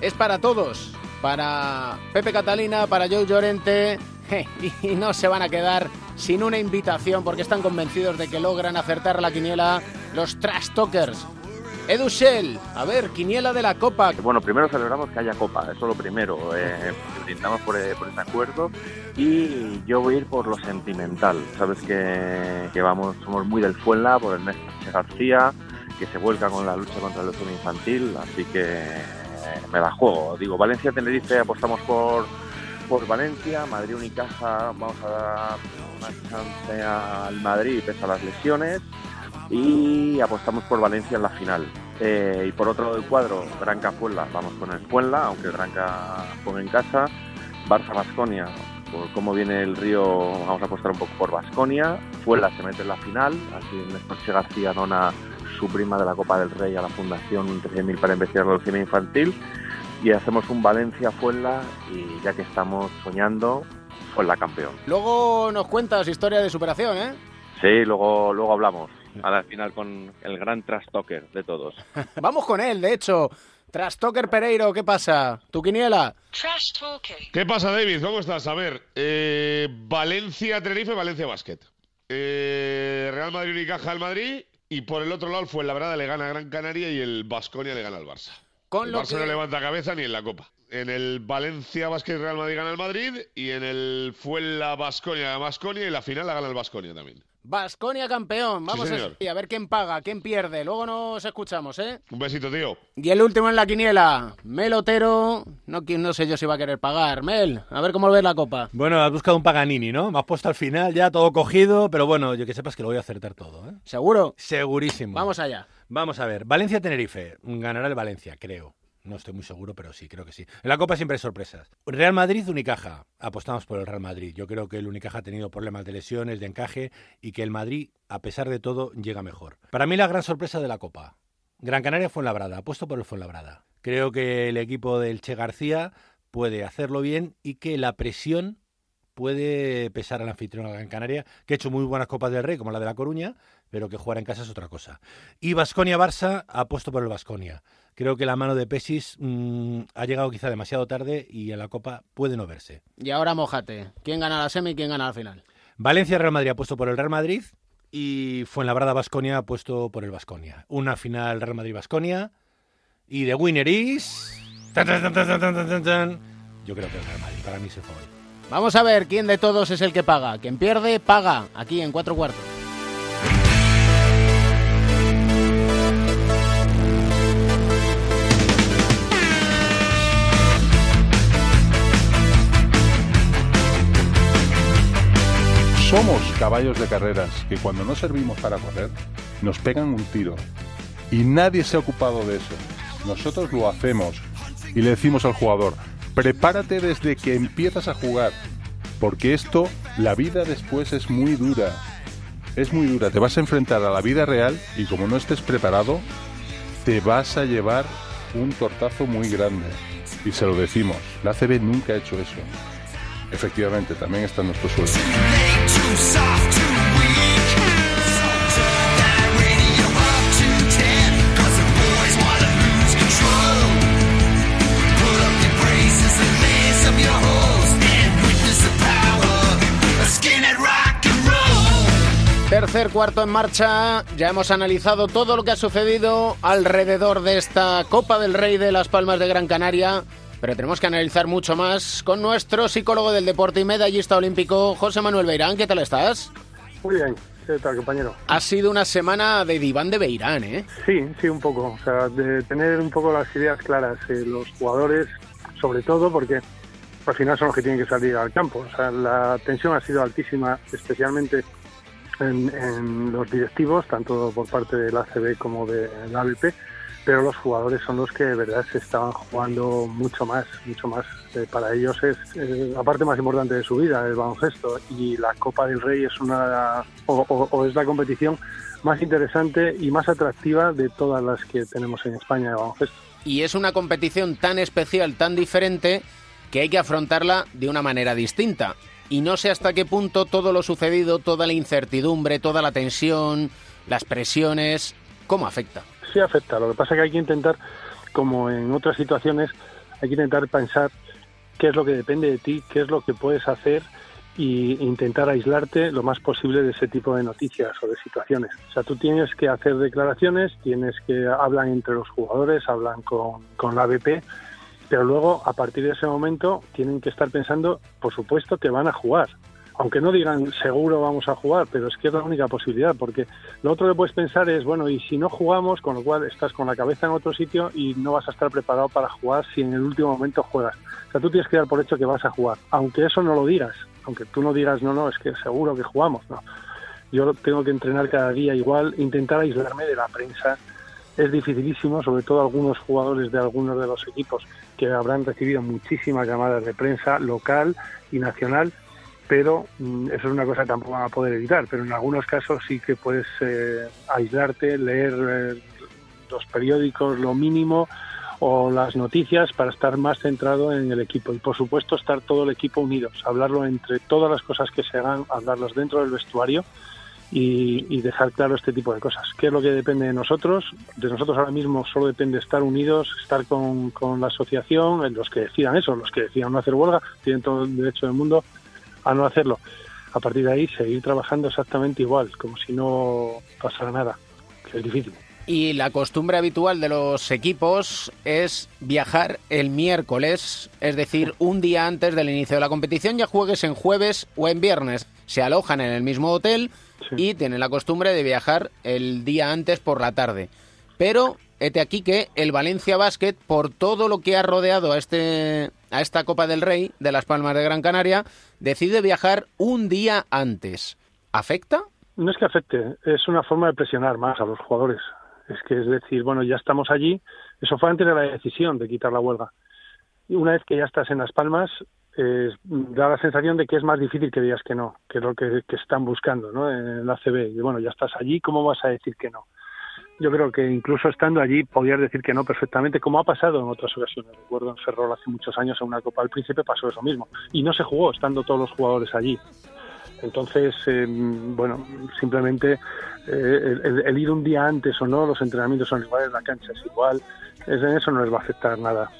es para todos. Para Pepe Catalina, para Joe Llorente. Y no se van a quedar sin una invitación porque están convencidos de que logran acertar la quiniela los Trash Talkers. Edu Shell, a ver, quiniela de la Copa. Bueno, primero celebramos que haya copa, eso lo primero. Eh, brindamos por, eh, por este acuerdo y yo voy a ir por lo sentimental. Sabes que, que vamos, somos muy del Fuenla, por Che García, que se vuelca con la lucha contra el leucemia infantil, así que eh, me la juego. Digo, Valencia-Tenerife apostamos por, por Valencia, Madrid Unicaja vamos a dar una chance al Madrid pese a las lesiones y apostamos por Valencia en la final. Eh, y por otro lado del cuadro, Granca Fuenla, vamos con el Fuenla, aunque Granca juega en casa. Barça Basconia, por cómo viene el río, vamos a apostar un poco por Basconia. Fuenla se mete en la final, así Néstor García dona su prima de la Copa del Rey a la Fundación 13.000 para investigar la leucemia infantil. Y hacemos un Valencia-Fuenla y ya que estamos soñando, Fuenla campeón. Luego nos cuentas historia de superación, ¿eh? Sí, luego, luego hablamos. A la final con el gran trastoker de todos. Vamos con él, de hecho. Trastoker Pereiro, ¿qué pasa? ¿Tu quiniela? ¿Qué pasa, David? ¿Cómo estás? A ver, eh, Valencia, Tenerife, Valencia Basket. Eh, Real Madrid Unicaja al Madrid. Y por el otro lado, el Fuenlabrada le gana a Gran Canaria y el Basconia le gana al Barça. Con el lo Barça que- no levanta cabeza ni en la Copa. En el Valencia Basket Real Madrid gana el Madrid y en el Fuenla Basconia Basconia y la final la gana el Basconia también. Vasconia campeón. Vamos Sí, a, señor. y a ver quién paga, quién pierde. Luego nos escuchamos, ¿eh? Un besito, tío. Y el último en la quiniela, Melotero. No, qui- no sé yo si va a querer pagar. Mel, a ver cómo ves la copa. Bueno, has buscado un Paganini, ¿no? Me has puesto al final ya todo cogido, pero bueno, yo que sepas que lo voy a acertar todo, ¿eh? ¿Seguro? Segurísimo. Vamos allá. Vamos a ver. Valencia-Tenerife. Ganará el Valencia, creo. No estoy muy seguro, pero sí, creo que sí. En la Copa siempre hay sorpresas. Real Madrid-Unicaja. Apostamos por el Real Madrid. Yo creo que el Unicaja ha tenido problemas de lesiones, de encaje, y que el Madrid, a pesar de todo, llega mejor. Para mí la gran sorpresa de la Copa. Gran Canaria Fuenlabrada. Apuesto por el Fuenlabrada. Creo que el equipo del Che García puede hacerlo bien y que la presión puede pesar al anfitrión a Gran Canaria, que ha hecho muy buenas Copas del Rey, como la de La Coruña, pero que jugar en casa es otra cosa. Y Basconia-Barça, apuesto por el Basconia. Creo que la mano de Pesis mm, ha llegado quizá demasiado tarde y en la Copa puede no verse. Y ahora mojate. ¿Quién gana la semi y quién gana la final? Valencia-Real Madrid apuesto por el Real Madrid y Fuenlabrada-Basconia apuesto por el Basconia. Una final Real Madrid-Basconia y de winner is... tan, tan, tan. Yo creo que el Real Madrid, para mí se fue hoy. Vamos a ver quién de todos es el que paga. Quien pierde, paga. Aquí en cuatro cuartos. Somos caballos de carreras que cuando no servimos para correr nos pegan un tiro. Y nadie se ha ocupado de eso. Nosotros lo hacemos y le decimos al jugador, prepárate desde que empiezas a jugar, porque esto, la vida después es muy dura. Es muy dura, te vas a enfrentar a la vida real y como no estés preparado, te vas a llevar un tortazo muy grande. Y se lo decimos, la ACB nunca ha hecho eso. Efectivamente, también está en nuestro suelo. Tercer cuarto en marcha. Ya hemos analizado todo lo que ha sucedido alrededor de esta Copa del Rey de Las Palmas de Gran Canaria. Pero tenemos que analizar mucho más con nuestro psicólogo del deporte y medallista olímpico, José Manuel Beirán. ¿Qué tal estás? Muy bien, ¿qué tal, compañero? Ha sido una semana de diván de Beirán, ¿eh? Sí, sí, un poco. O sea, de tener un poco las ideas claras. eh, los jugadores, sobre todo, porque al final son los que tienen que salir al campo. O sea, la tensión ha sido altísima, especialmente en, en los directivos, tanto por parte del ACB como del ABP, pero los jugadores son los que de verdad se estaban jugando mucho más, mucho más. Eh, para ellos es eh, la parte más importante de su vida, el baloncesto, y la Copa del Rey es una o, es la competición más interesante y más atractiva de todas las que tenemos en España de baloncesto. Y es una competición tan especial, tan diferente, que hay que afrontarla de una manera distinta. Y no sé hasta qué punto todo lo sucedido, toda la incertidumbre, toda la tensión, las presiones, ¿cómo afecta? Sí afecta. Lo que pasa es que hay que intentar, como en otras situaciones, hay que intentar pensar qué es lo que depende de ti, qué es lo que puedes hacer y intentar aislarte lo más posible de ese tipo de noticias o de situaciones. O sea, tú tienes que hacer declaraciones, tienes que hablan entre los jugadores, hablan con, con la BP, pero luego a partir de ese momento tienen que estar pensando, por supuesto, que van a jugar. Aunque no digan seguro vamos a jugar, pero es que es la única posibilidad, porque lo otro que puedes pensar es, bueno, y si no jugamos, con lo cual estás con la cabeza en otro sitio y no vas a estar preparado para jugar si en el último momento juegas. O sea, tú tienes que dar por hecho que vas a jugar, aunque eso no lo digas, aunque tú no digas, no, no, es que seguro que jugamos, no. Yo tengo que entrenar cada día igual, intentar aislarme de la prensa. Es dificilísimo, sobre todo algunos jugadores de algunos de los equipos que habrán recibido muchísimas llamadas de prensa local y nacional, pero mm, eso es una cosa que tampoco van a poder evitar. Pero en algunos casos sí que puedes eh, aislarte, leer eh, los periódicos lo mínimo o las noticias para estar más centrado en el equipo y por supuesto estar todo el equipo unidos, hablarlo entre todas las cosas que se hagan, hablarlos dentro del vestuario y, y dejar claro este tipo de cosas. ¿Qué es lo que depende de nosotros? De nosotros ahora mismo solo depende estar unidos, estar con, con la asociación, en los que decidan eso, los que decidan no hacer huelga, tienen todo el derecho del mundo a no hacerlo. A partir de ahí seguir trabajando exactamente igual, como si no pasara nada, que es difícil. Y la costumbre habitual de los equipos es viajar el miércoles, es decir, un día antes del inicio de la competición, ya juegues en jueves o en viernes. Se alojan en el mismo hotel y tienen la costumbre de viajar el día antes por la tarde. Pero, hete aquí que el Valencia Basket, por todo lo que ha rodeado a, este, a esta Copa del Rey de Las Palmas de Gran Canaria, decide viajar un día antes. ¿Afecta? No es que afecte, es una forma de presionar más a los jugadores. Es que es decir, bueno, ya estamos allí. Eso fue antes de la decisión de quitar la huelga. Y una vez que ya estás en Las Palmas, da la sensación de que es más difícil que digas que no, que es lo que, que están buscando ¿no? en la CB. Y bueno, ya estás allí, ¿cómo vas a decir que no? Yo creo que incluso estando allí podías decir que no perfectamente, como ha pasado en otras ocasiones. Recuerdo en Ferrol hace muchos años en una Copa del Príncipe pasó eso mismo. Y no se jugó estando todos los jugadores allí. Entonces, eh, bueno, simplemente eh, el, ir un día antes o no, los entrenamientos son iguales, la cancha es igual, es, en eso no les va a afectar nada.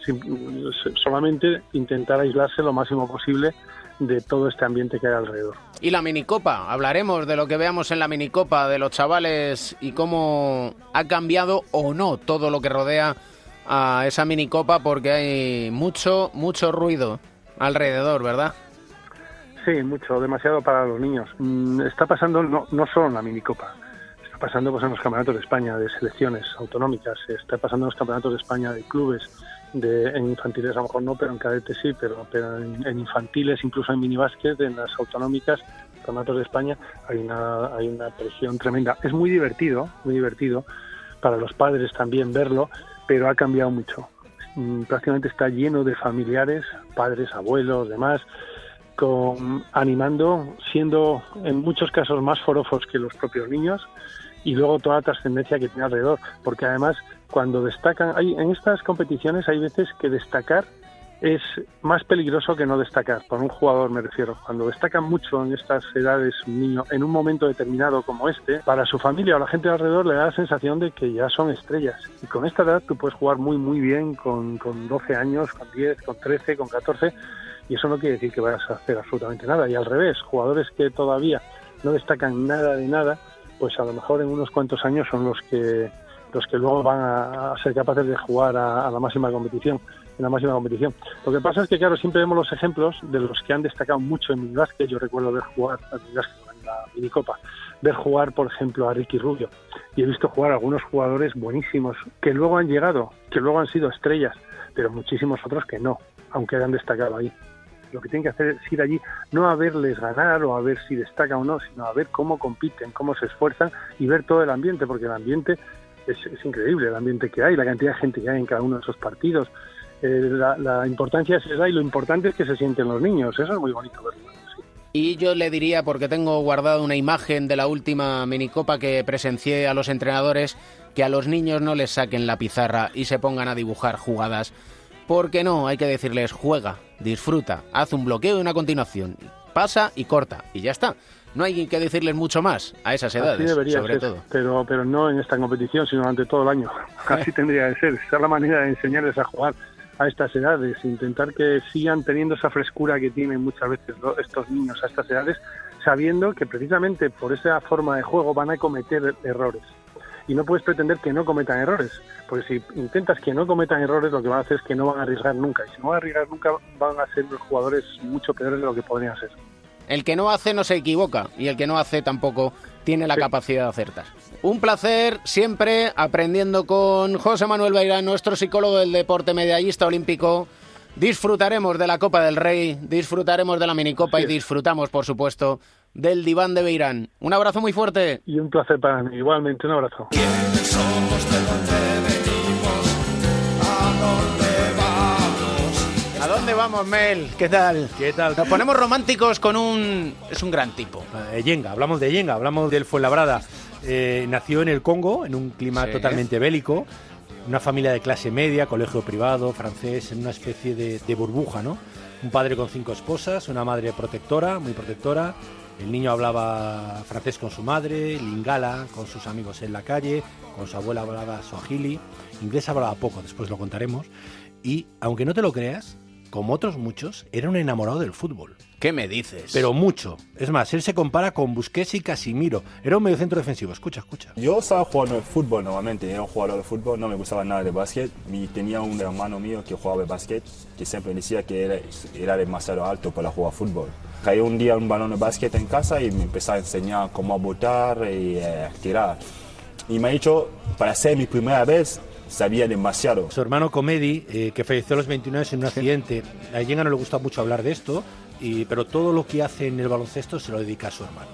Solamente intentar aislarse lo máximo posible de todo este ambiente que hay alrededor. Y la minicopa, hablaremos de lo que veamos en la minicopa, de los chavales y cómo ha cambiado o no todo lo que rodea a esa minicopa, porque hay mucho, mucho ruido alrededor, ¿verdad? Sí, mucho, demasiado para los niños. Está pasando no, no solo en la minicopa, está pasando pues, en los campeonatos de España de selecciones autonómicas, está pasando en los campeonatos de España de clubes, de, en infantiles a lo mejor no, pero en cadetes sí, pero, pero en, en, infantiles, incluso en minibásquet, en las autonómicas, campeonatos de España, hay una, hay una presión tremenda. Es muy divertido, muy divertido para los padres también verlo, pero ha cambiado mucho. Prácticamente está lleno de familiares, padres, abuelos, demás, con, animando, siendo en muchos casos más forofos que los propios niños y luego toda la trascendencia que tiene alrededor, porque además cuando destacan, hay, en estas competiciones hay veces que destacar es más peligroso que no destacar, por un jugador me refiero. Cuando destacan mucho en estas edades niño, en un momento determinado como este, para su familia o la gente alrededor le da la sensación de que ya son estrellas. Y con esta edad tú puedes jugar muy, muy bien con, con 12 años, con 10, con 13, con 14, y eso no quiere decir que vayas a hacer absolutamente nada. Y al revés, jugadores que todavía no destacan nada de nada, pues a lo mejor en unos cuantos años son los que los que luego van a, a ser capaces de jugar a, a, la máxima competición, en la máxima competición. Lo que pasa es que claro, siempre vemos los ejemplos de los que han destacado mucho en minibásquet. Yo recuerdo ver jugar en la minicopa, ver jugar, por ejemplo, a Ricky Rubio. Y he visto jugar a algunos jugadores buenísimos que luego han llegado, que luego han sido estrellas, pero muchísimos otros que no, aunque hayan destacado ahí lo que tienen que hacer es ir allí, no a verles ganar o a ver si destacan o no, sino a ver cómo compiten, cómo se esfuerzan y ver todo el ambiente, porque el ambiente es, es increíble el ambiente que hay, la cantidad de gente que hay en cada uno de esos partidos. Eh, la, importancia se da y lo importante es que se sienten los niños. Eso es muy bonito. Y yo le diría, porque tengo guardado una imagen de la última minicopa que presencié a los entrenadores, que a los niños no les saquen la pizarra y se pongan a dibujar jugadas. Porque no, hay que decirles, juega, disfruta, haz un bloqueo y una continuación. Pasa y corta, y ya está. No hay que decirles mucho más a esas edades, debería sobre ser, todo. Pero, pero no en esta competición, sino durante todo el año. Así tendría que ser. Esa es la manera de enseñarles a jugar a estas edades, intentar que sigan teniendo esa frescura que tienen muchas veces estos niños a estas edades, sabiendo que precisamente por esa forma de juego van a cometer errores. Y no puedes pretender que no cometan errores, porque si intentas que no cometan errores, lo que van a hacer es que no van a arriesgar nunca. Y si no van a arriesgar nunca, van a ser los jugadores mucho peores de lo que podrían ser. El que no hace no se equivoca y el que no hace tampoco tiene la capacidad de acertar. Un placer siempre aprendiendo con José Manuel Beirán, nuestro psicólogo del deporte medallista olímpico. Disfrutaremos de la Copa del Rey, disfrutaremos de la minicopa y disfrutamos, por supuesto, del diván de Beirán. Un abrazo muy fuerte. Y un placer para mí. Igualmente, un abrazo. Vamos, Mel? ¿Qué tal? ¿Qué tal? Nos ponemos románticos con un... Es un gran tipo. Eh, Yenga, hablamos de Yenga, hablamos del Fuenlabrada. Eh, nació en el Congo, en un clima Sí. totalmente bélico, una familia de clase media, colegio privado, francés, en una especie de, de burbuja, ¿no? Un padre con cinco esposas, una madre protectora, muy protectora. El niño hablaba francés con su madre, lingala con sus amigos en la calle, con su abuela hablaba swahili, inglés hablaba poco, después lo contaremos. Y, aunque no te lo creas, como otros muchos, era un enamorado del fútbol. ¿Qué me dices? Pero mucho. Es más, él se compara con Busquets y Casimiro. Era un mediocentro defensivo. Escucha, escucha. Yo estaba jugando de fútbol normalmente, era un jugador de fútbol, no me gustaba nada de básquet. Y tenía un hermano mío que jugaba de básquet, que siempre decía que era, era demasiado alto para jugar fútbol. Cayó un día un balón de básquet en casa y me empezó a enseñar cómo botar y eh, tirar. Y me ha dicho, para ser mi primera vez, sabía demasiado. Su hermano Comedi, eh, que falleció a los 29 años en un accidente. A Yenga no le gusta mucho hablar de esto, y, pero todo lo que hace en el baloncesto se lo dedica a su hermano.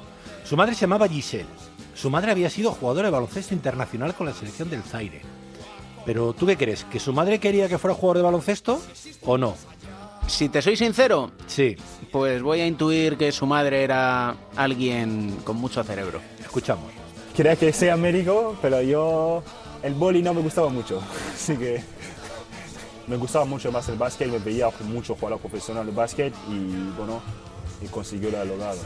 Su madre se llamaba Giselle. Su madre había sido jugadora de baloncesto internacional con la selección del Zaire. Pero ¿tú qué crees? ¿Que su madre quería que fuera jugador de baloncesto o no? Si te soy sincero, sí. pues voy a intuir que su madre era alguien con mucho cerebro. Escuchamos. Quería que sea médico, pero yo el boli no me gustaba mucho, así que me gustaba mucho más el básquet, me veía mucho jugar profesional de básquet y bueno, y consiguió lo logrado.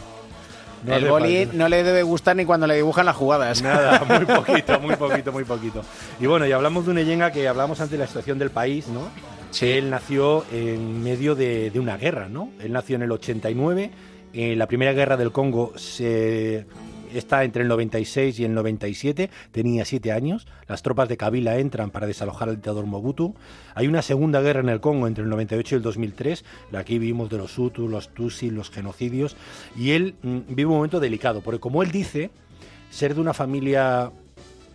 No el boli no le debe gustar ni cuando le dibujan las jugadas. Nada, muy poquito, muy poquito, muy poquito. Y bueno, y hablamos de un Eyenga que hablamos antes de la situación del país, ¿no? Sí. Él nació en medio de, de una guerra, ¿no? Él nació en el 89, en la primera guerra del Congo se está entre el 96 y el 97, tenía siete años, las tropas de Kabila entran para desalojar al dictador Mobutu, hay una segunda guerra en el Congo entre el 98 y el 2003, la aquí vimos de los Hutus, los Tutsis, los genocidios, y él mm, vive un momento delicado, porque como él dice, ser de una familia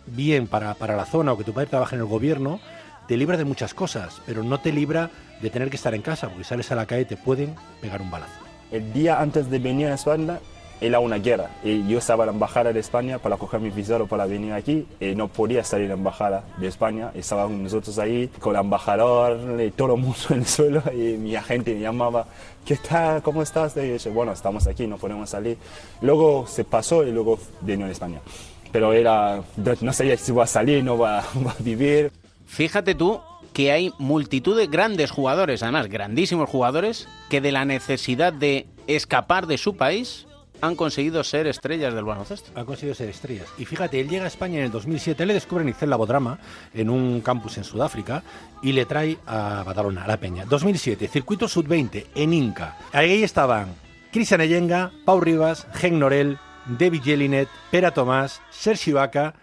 bien para, para la zona o que tu padre trabaje en el gobierno, te libra de muchas cosas, pero no te libra de tener que estar en casa, porque sales a la calle te pueden pegar un balazo. El día antes de venir a España era una guerra y yo estaba en la embajada de España para coger mi visado para venir aquí y no podía salir de la embajada de España. Estaban nosotros ahí con el embajador y todo el mundo en el suelo y mi agente me llamaba, ¿qué tal? ¿Cómo estás? Y yo dije, bueno, estamos aquí, no podemos salir. Luego se pasó y luego vino a España. Pero era, no sabía si va a salir, no va, va a vivir. Fíjate tú que hay multitud de grandes jugadores, además grandísimos jugadores, que de la necesidad de escapar de su país han conseguido ser estrellas del baloncesto. Han conseguido ser estrellas. Y fíjate, él llega a España en el 2007, él le descubre en Icel Labodrama, en un campus en Sudáfrica, y le trae a Badalona, a La Peña. 2007, circuito sub-20, en Inca. Ahí estaban Cristian Eyenga, Pau Rivas, Gen Norel, David Jelinet, Pera Tomás, Sergi Vaca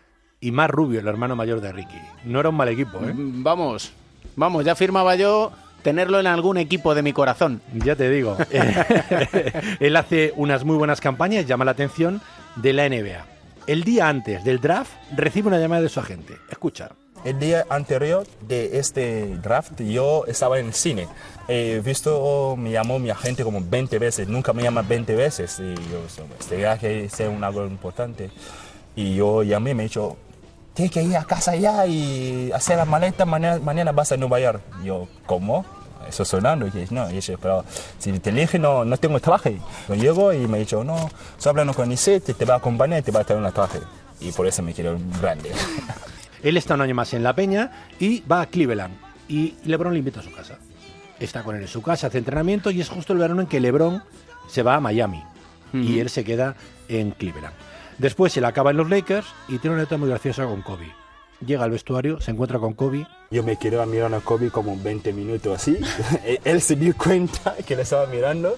y Mar Rubio, el hermano mayor de Ricky. No era un mal equipo, ¿eh? Vamos, vamos, ya firmaba yo tenerlo en algún equipo de mi corazón. Ya te digo. Él hace unas muy buenas campañas, llama la atención de la NBA. El día antes del draft recibe una llamada de su agente. Escucha. El día anterior de este draft yo estaba en el cine. He visto, me llamó mi agente como 20 veces, nunca me llama 20 veces. Y yo, este viaje es un algo importante. Y yo llamé y me he dicho, tienes que ir a casa ya y hacer las maletas, mañana, mañana vas a Nueva York. Yo, ¿cómo? Eso sonando, y dije, no, y dije, pero si te elige no, no tengo traje. Yo llego y me dicho, no, estoy hablando con Nisette, te va a acompañar y te va a traer un traje. Y por eso me quiero grande. Él está un año más en La Peña y va a Cleveland. Y LeBron le invita a su casa. Está con él en su casa, hace entrenamiento y es justo el verano en que LeBron se va a Miami. Y él se queda en Cleveland. Después se le acaba en los Lakers y tiene una nota muy graciosa con Kobe. Llega al vestuario, se encuentra con Kobe. Yo me quedé mirando a Kobe como 20 minutos así. Él se dio cuenta que le estaba mirando.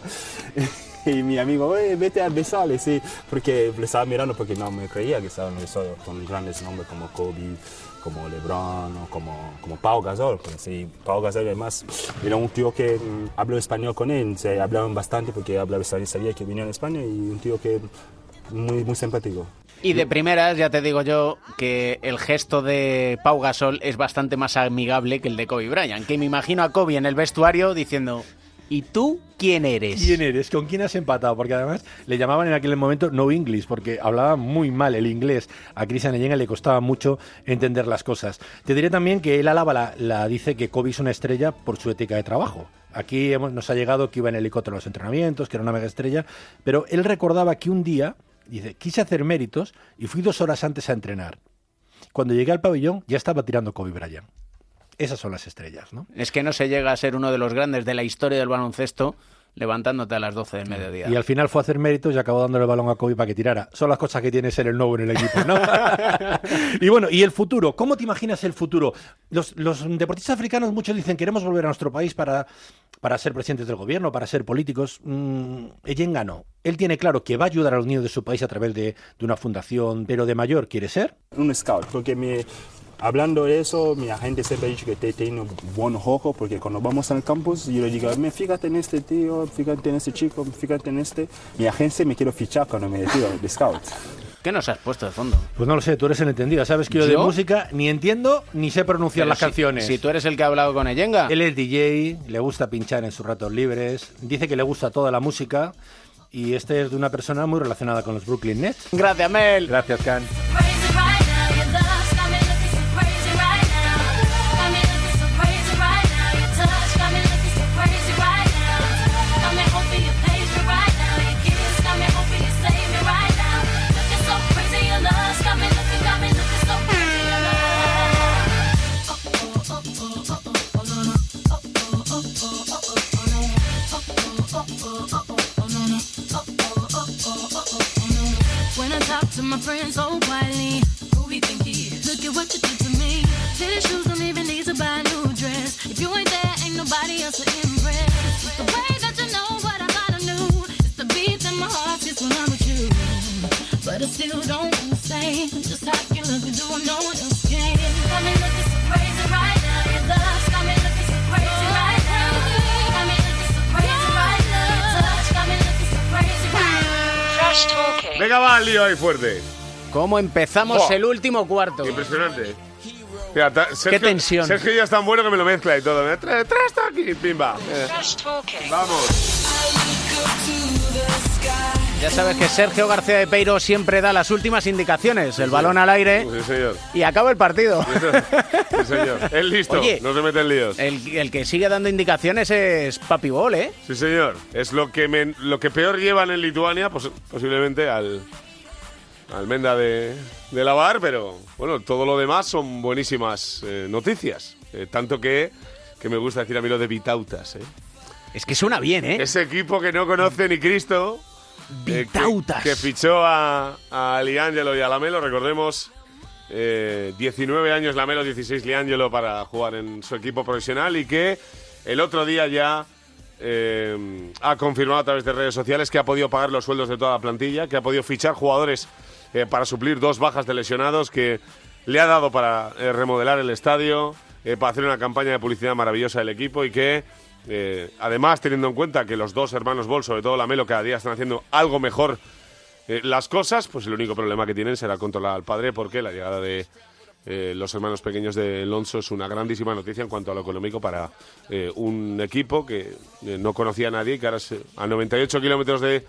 Y mi amigo, "Oye, vete a besarle, sí. Porque le estaba mirando porque no me creía que estaba sol con grandes nombres como Kobe, como LeBron como, como Pau Gasol. Pues sí, Pau Gasol además era un tío que mm, habló español con él. Se hablaban bastante porque hablaba español, sabía que venía en España y un tío que muy, muy simpático. Y de primeras, ya te digo yo que el gesto de Pau Gasol es bastante más amigable que el de Kobe Bryant. Que me imagino a Kobe en el vestuario diciendo: ¿Y tú quién eres? ¿Quién eres? ¿Con quién has empatado? Porque además le llamaban en aquel momento no English, porque hablaba muy mal el inglés. A Cristian Eyenga le costaba mucho entender las cosas. Te diré también que él alaba la, la dice que Kobe es una estrella por su ética de trabajo. Aquí hemos- nos ha llegado que iba en helicóptero a los entrenamientos, que era una mega estrella, pero él recordaba que un día, dice, quise hacer méritos y fui dos horas antes a entrenar. Cuando llegué al pabellón ya estaba tirando Kobe Bryant. Esas son las estrellas, ¿no? Es que no se llega a ser uno de los grandes de la historia del baloncesto levantándote a las 12 del mediodía. Y al final fue a hacer méritos y acabó dándole el balón a Kobe para que tirara. Son las cosas que tiene ser el nuevo en el equipo, ¿no? y bueno, ¿y el futuro? ¿Cómo te imaginas el futuro? Los, los deportistas africanos muchos dicen queremos volver a nuestro país para, para ser presidentes del gobierno, para ser políticos. Mm, Eyenga no. Él tiene claro que va a ayudar a los niños de su país a través de, de una fundación, pero de mayor quiere ser. Un scout, porque me, hablando de eso, mi agente siempre ha dicho que te tiene buenos ojos, porque cuando vamos al campus, yo le digo, "Me, fíjate en este tío, fíjate en este chico, fíjate en este. Mi agente me quiere fichar cuando me tiro de scout. ¿Qué nos has puesto de fondo? Pues no lo sé, tú eres el entendido. Sabes que yo de música ni entiendo ni sé pronunciar Pero las si- canciones. Si tú eres el que ha hablado con Eyenga. Él es DJ, le gusta pinchar en sus ratos libres, dice que le gusta toda la música y este es de una persona muy relacionada con los Brooklyn Nets. Gracias, Mel. Gracias, Can. Venga, va lío ahí fuerte. ¿Cómo empezamos Buah. el último cuarto? Impresionante. Mira, ta- Sergio, tensión. Sergio ya es tan bueno que me lo mezcla y todo. Trae, trae esto aquí, pimba. Eh, Vamos. Ya sabes que Sergio García de Peiro siempre da las últimas indicaciones, el balón al aire Sí, señor. y acaba el partido. Sí, señor. Es listo. Oye, no se mete en líos. El, el que sigue dando indicaciones es Papi Bol, ¿eh? Sí, señor. Es lo que, me- lo que peor llevan en Lituania, pues, posiblemente al, al Menda de, de Lavar, pero bueno, todo lo demás son buenísimas eh, noticias. Eh, tanto que, que me gusta decir a mí lo de Vitautas. ¿eh? Es que suena bien, ¿eh? Ese equipo que no conoce ni Cristo. Eh, que- Vitautas. que, fichó a, a Liangelo y a Lamelo, recordemos. eh, 19 años Lamelo, 16 Liangelo para jugar en su equipo profesional y que el otro día ya eh, ha confirmado a través de redes sociales que ha podido pagar los sueldos de toda la plantilla, que ha podido fichar jugadores eh, para suplir dos bajas de lesionados, que le ha dado para eh, remodelar el estadio, eh, para hacer una campaña de publicidad maravillosa del equipo y que, eh, además, teniendo en cuenta que los dos hermanos Bol, sobre todo Lamelo, cada día están haciendo algo mejor eh, las cosas, pues el único problema que tienen será controlar al padre porque la llegada de eh, los hermanos pequeños de Alonso es una grandísima noticia en cuanto a lo económico para un equipo que no conocía a nadie y que ahora es, a 98 kilómetros de,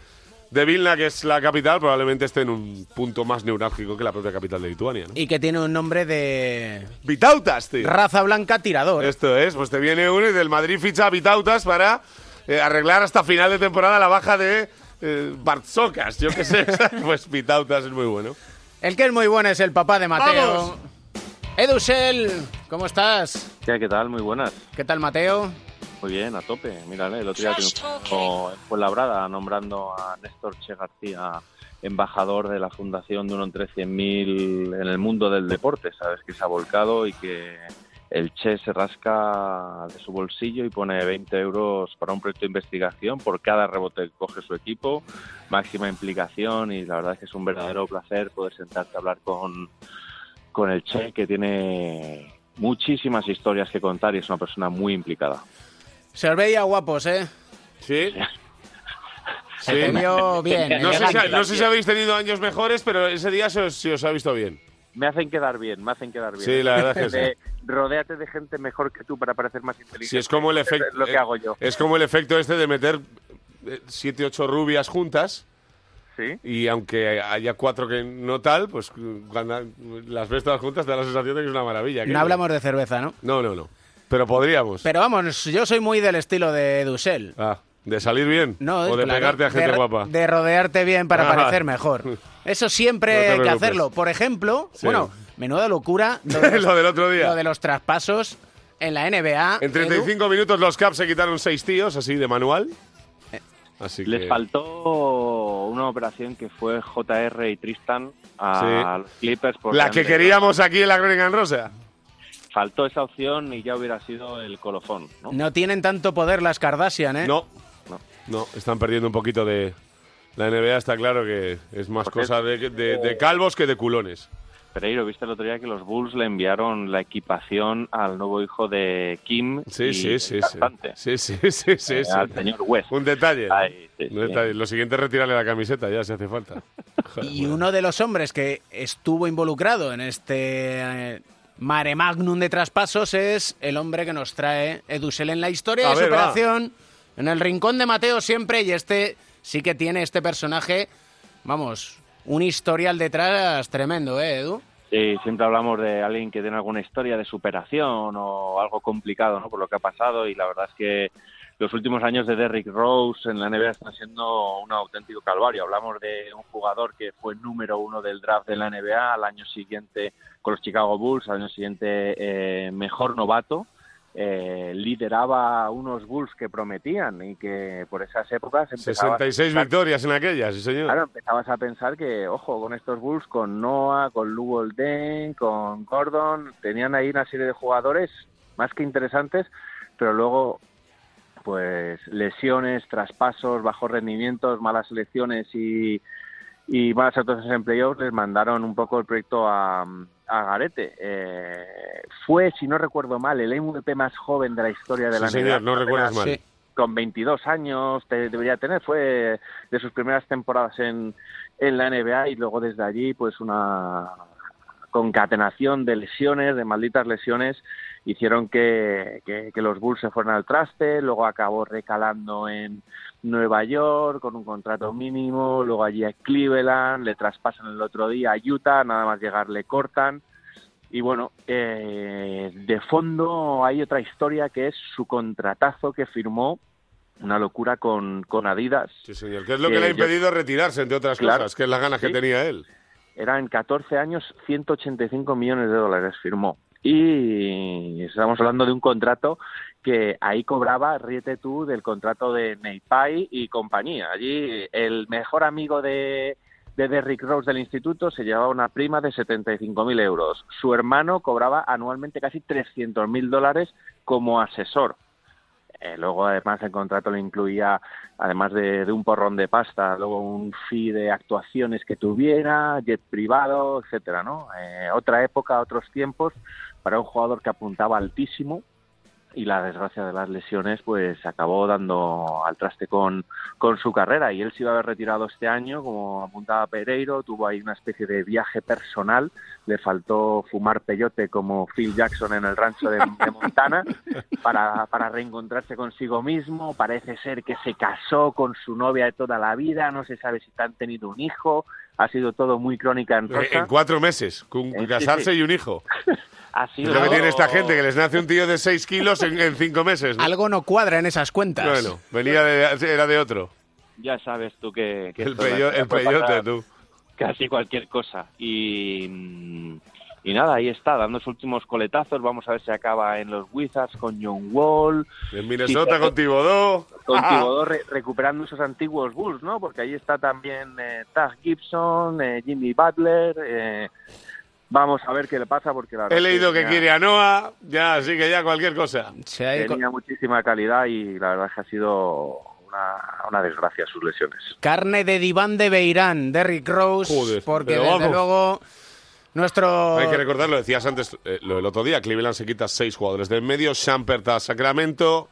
de Vilna, que es la capital, probablemente esté en un punto más neurálgico que la propia capital de Lituania. ¿no? Y que tiene un nombre de Vitautas, tío. raza blanca tirador. Esto es, pues te viene uno y del Madrid ficha a Vitautas para eh, arreglar hasta final de temporada la baja de eh, Bartzokas, yo qué sé. pues Vitautas es muy bueno. El que es muy bueno es el papá de Mateo. ¡Vamos! Edusel, ¿cómo estás? ¿Qué, ¿Qué tal? Muy buenas. ¿Qué tal, Mateo? Muy bien, a tope. Mírale, el otro día triunfó en Fuenlabrada nombrando a Néstor Che García embajador de la fundación de uno entre 100.000 en el mundo del deporte, ¿sabes? Que se ha volcado y que el Che se rasca de su bolsillo y pone 20 euros para un proyecto de investigación por cada rebote que coge su equipo, máxima implicación y la verdad es que es un verdadero placer poder sentarte a hablar con, con el Che, que tiene muchísimas historias que contar y es una persona muy implicada. Se os veía guapos, ¿eh? Sí. Se te vio bien. No sé, si, no sé si habéis tenido años mejores, pero ese día se os, se os ha visto bien. Me hacen quedar bien, me hacen quedar bien. Sí, la verdad es que De- Rodéate de gente mejor que tú para parecer más inteligente. Sí, es como el efecto. Es lo que hago yo. Es como el efecto este de meter eh, siete, ocho rubias juntas. Sí. Y aunque haya cuatro que no tal, pues cuando las ves todas juntas te da la sensación de que es una maravilla. No hablamos de cerveza, ¿no? No, no, no. Pero podríamos. Pero vamos, yo soy muy del estilo de Edusel. Ah, ¿de salir bien? No, ¿O de claro, pegarte a gente de, guapa? De rodearte bien para Ah. parecer mejor. Eso siempre No hay que hacerlo. Por ejemplo, Sí. bueno, menuda locura. Lo, de los- Lo del otro día. lo de los traspasos en la NBA. En 35 minutos los Caps se quitaron seis tíos, así de manual. Así que... Les faltó una operación que fue JR y Tristan a Sí. los Clippers. porque La que queríamos aquí en la Crónica en Rosa. Faltó esa opción y ya hubiera sido el colofón. ¿no? No tienen tanto poder las Kardashian, ¿eh? No, no, están perdiendo un poquito de... La NBA está claro que es más Porque cosa de, de- de calvos que de culones. Pereiro, viste el otro día que los Bulls le enviaron la equipación al nuevo hijo de Kim. Sí, y sí, sí, sí. Sí, sí, sí, sí, Eh, sí. al señor West. Un detalle. Ay, sí, Un detalle. Lo siguiente es retirarle la camiseta, ya si hace falta. Y uno de los hombres que estuvo involucrado en este eh, mare magnum de traspasos es el hombre que nos trae Edusel en la historia A de ver, va. En el rincón de Mateo siempre, y este sí que tiene este personaje, vamos, un historial detrás tremendo, ¿eh, Edu? Sí, siempre hablamos de alguien que tiene alguna historia de superación o algo complicado, ¿no? Por lo que ha pasado y la verdad es que los últimos años de Derrick Rose en la NBA están siendo un auténtico calvario. Hablamos de un jugador que fue número uno del draft de la NBA al año siguiente con los Chicago Bulls, al año siguiente eh, mejor novato. eh, lideraba unos Bulls que prometían y que por esas épocas empezaba 66 victorias en aquellas, sí señor. Claro, empezabas a pensar que, ojo, con estos Bulls, con Noah, con Lou Golden, con Gordon, tenían ahí una serie de jugadores más que interesantes, pero luego, pues, lesiones, traspasos, bajos rendimientos, malas selecciones y, y malas actuaciones en playoffs les mandaron un poco el proyecto a, a Garete. Eh, fue, si no recuerdo mal, el MVP más joven de la historia de Sí, la señor, NBA. no recuerdas mal. Sí con 22 años te- debería tener, fue de sus primeras temporadas en, en la NBA y luego desde allí pues una concatenación de lesiones, de malditas lesiones, hicieron que, que- que los Bulls se fueran al traste, luego acabó recalando en Nueva York con un contrato mínimo, luego allí a Cleveland, le traspasan el otro día a Utah, nada más llegar le cortan. Y bueno, eh, de fondo hay otra historia que es su contratazo que firmó, una locura con, con Adidas. Sí, señor. Que es lo que le ha yo- impedido retirarse, entre otras Claro. cosas, que es las ganas que tenía él. Eran 14 años, 185 millones de dólares firmó. Y estamos hablando de un contrato que ahí cobraba, ríete tú, del contrato de Neipai y compañía. Allí el mejor amigo de, de Derrick Rose del instituto se llevaba una prima de 75.000 euros. Su hermano cobraba anualmente casi 300.000 dólares como asesor. Eh, luego, además, el contrato le incluía, además de, un porrón de pasta, luego un fee de actuaciones que tuviera, jet privado, etcétera, ¿no? Eh, otra época, otros tiempos, para un jugador que apuntaba altísimo. Y la desgracia de las lesiones pues acabó dando al traste con, con su carrera y él se iba a haber retirado este año como apuntaba Pereiro, tuvo ahí una especie de viaje personal, le faltó fumar peyote como Phil Jackson en el rancho de, de Montana para, para reencontrarse consigo mismo, parece ser que se casó con su novia de toda la vida, no se sabe si han tenido un hijo, ha sido todo muy crónica en rosa. Eh, En cuatro meses, con Eh, sí, casarse sí. y un hijo. Ha Es lo que tiene esta gente, que les nace un tío de 6 kilos en, en cinco meses. ¿no? Algo no cuadra en esas cuentas. Bueno, venía de, era de otro. Ya sabes tú que... que El, peyo- el peyote, tú. Casi cualquier cosa. Y, y nada, ahí está, dando sus últimos coletazos. Vamos a ver si acaba en los Wizards con John Wall. En Minnesota con Thibodeau. Con Thibodeau re- recuperando esos antiguos Bulls, ¿no? Porque ahí está también eh, Taz Gibson, eh, Jimmy Butler. eh, vamos a ver qué le pasa porque la He leído que tenía- quiere a Noah, ya, así que ya cualquier cosa. tenía muchísima calidad y la verdad es que ha sido una, una desgracia sus lesiones. Carne de diván de Beirán, Derrick Rose, Joder, porque desde vamos. luego nuestro... Hay que recordar, lo decías antes, eh, lo del otro día, Cleveland se quita seis jugadores del medio, Shumpert a Sacramento,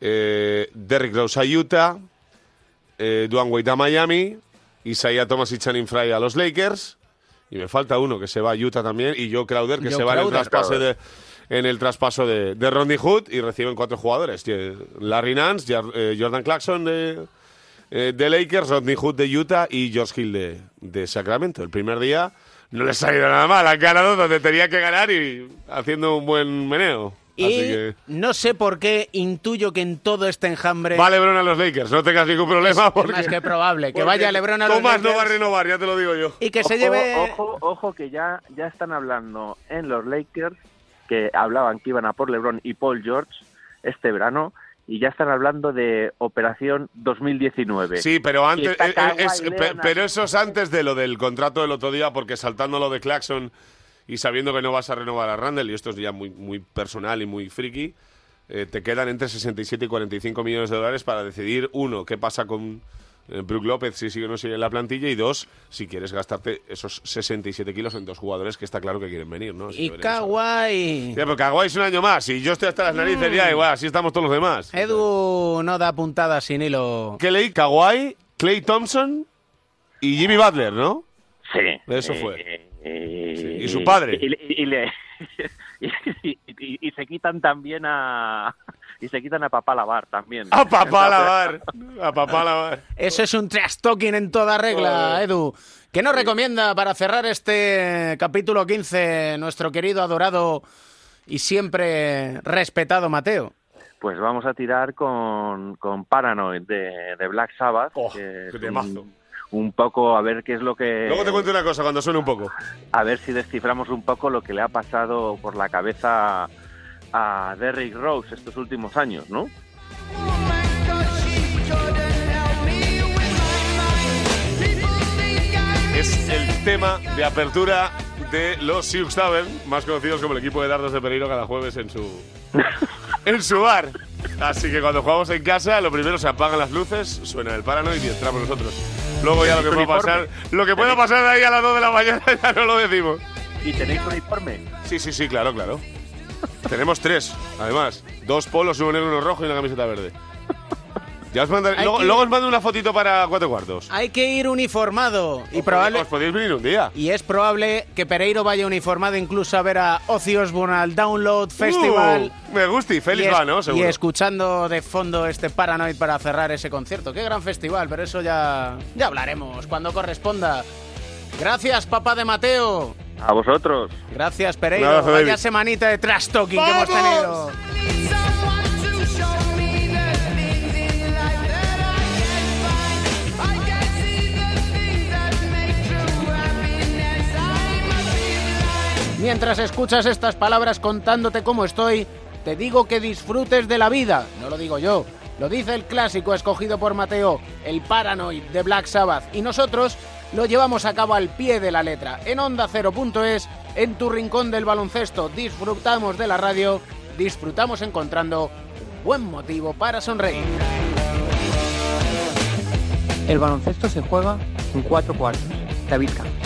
eh, Derrick Rose a Utah, eh, Dwayne Wade a Miami, Isaiah Thomas y Channing Frye a los Lakers, y me falta uno que se va a Utah también, y Joe Crowder que Joe se va en el Crowder. traspaso de en el traspaso de, de Rodney Hood y reciben cuatro jugadores. Larry Nance, eh, Jordan Clarkson de, eh, de Lakers, Rodney Hood de Utah y George Hill de, de Sacramento. El primer día no les ha ido nada mal, han ganado donde tenía que ganar y haciendo un buen meneo. Y que... no sé por qué intuyo que en todo este enjambre... Va LeBron a los Lakers, no tengas ningún problema. Es porque, más que probable que vaya LeBron a los Thomas no va a Lakers renovar, ya te lo digo yo. y que se Ojo, lleve... Ojo, ojo, que ya, ya están hablando en los Lakers, que hablaban que iban a por LeBron y Paul George este verano, y ya están hablando de Operación 2019. Sí, pero antes, eh, eh, es- pero eso es antes de lo del contrato del otro día, porque saltando lo de Claxon y sabiendo que no vas a renovar a Randall, y esto es ya muy, muy personal y muy friki, eh, te quedan entre 67 y 45 millones de dólares para decidir, uno, qué pasa con eh, Brook López si sigue o no sigue en la plantilla, y dos, si quieres gastarte esos 67 kilos en dos jugadores que está claro que quieren venir, ¿no? Así Y. Kawhi... Ya, pero Kawhi es un año más, y yo estoy hasta las narices ya, igual, así estamos todos los demás. Edu no da puntadas sin hilo. ¿Qué leí? Kawhi, Clay Thompson y Jimmy Butler, ¿no? Sí. Eso Eh, fue. eh, Y su padre. Y, y- y le- y- y- y se quitan también a. Y se quitan a papá lavar también. A papá lavar. A papá lavar. Eso es un trash talking en toda regla. Edu. ¿Qué nos recomienda para cerrar este capítulo 15 nuestro querido, adorado y siempre respetado Mateo? Pues vamos a tirar con, con Paranoid de, de Black Sabbath. que es Oh, qué un- temazo. Un poco a ver qué es lo que Luego te cuento una cosa cuando suene un poco. a ver si desciframos un poco lo que le ha pasado por la cabeza a Derrick Rose estos últimos años, ¿no? Es el tema de apertura de los Sioux Tavern, más conocidos como el equipo de dardos de Pereiro cada jueves en su en su bar. Así que cuando jugamos en casa, lo primero se apagan las luces, suena el Paranoid y entramos nosotros. Luego ya lo que pueda pasar, lo que pueda pasar de ahí a las 2 de la mañana ya no lo decimos. ¿Y tenéis uniforme? Sí, sí, sí, claro, claro. Tenemos tres, además. Dos polos, uno negro, uno rojo y una camiseta verde. Ya os mandaré- Hay luego, que- luego os mando una fotito para cuatro cuartos. Hay que ir uniformado y probable Os podéis venir un día. y es probable que Pereiro vaya uniformado incluso a ver a Ozzy Osbourne al Download Festival. Uh, me gusta y Félix y, es- va, ¿no? y Seguro. escuchando de fondo este Paranoid para cerrar ese concierto. Qué gran festival, pero eso ya, ya hablaremos cuando corresponda. Gracias, papá de Mateo. A vosotros. Gracias, Pereiro. Un abrazo, Vaya David. semanita de trash talking que hemos tenido. Mientras escuchas estas palabras contándote cómo estoy, te digo que disfrutes de la vida. No lo digo yo, lo dice el clásico escogido por Mateo, el Paranoid de Black Sabbath. Y nosotros lo llevamos a cabo al pie de la letra. En Onda 0.es, en tu rincón del baloncesto, disfrutamos de la radio, disfrutamos encontrando un buen motivo para sonreír. El baloncesto se juega en cuatro cuartos. David Camp.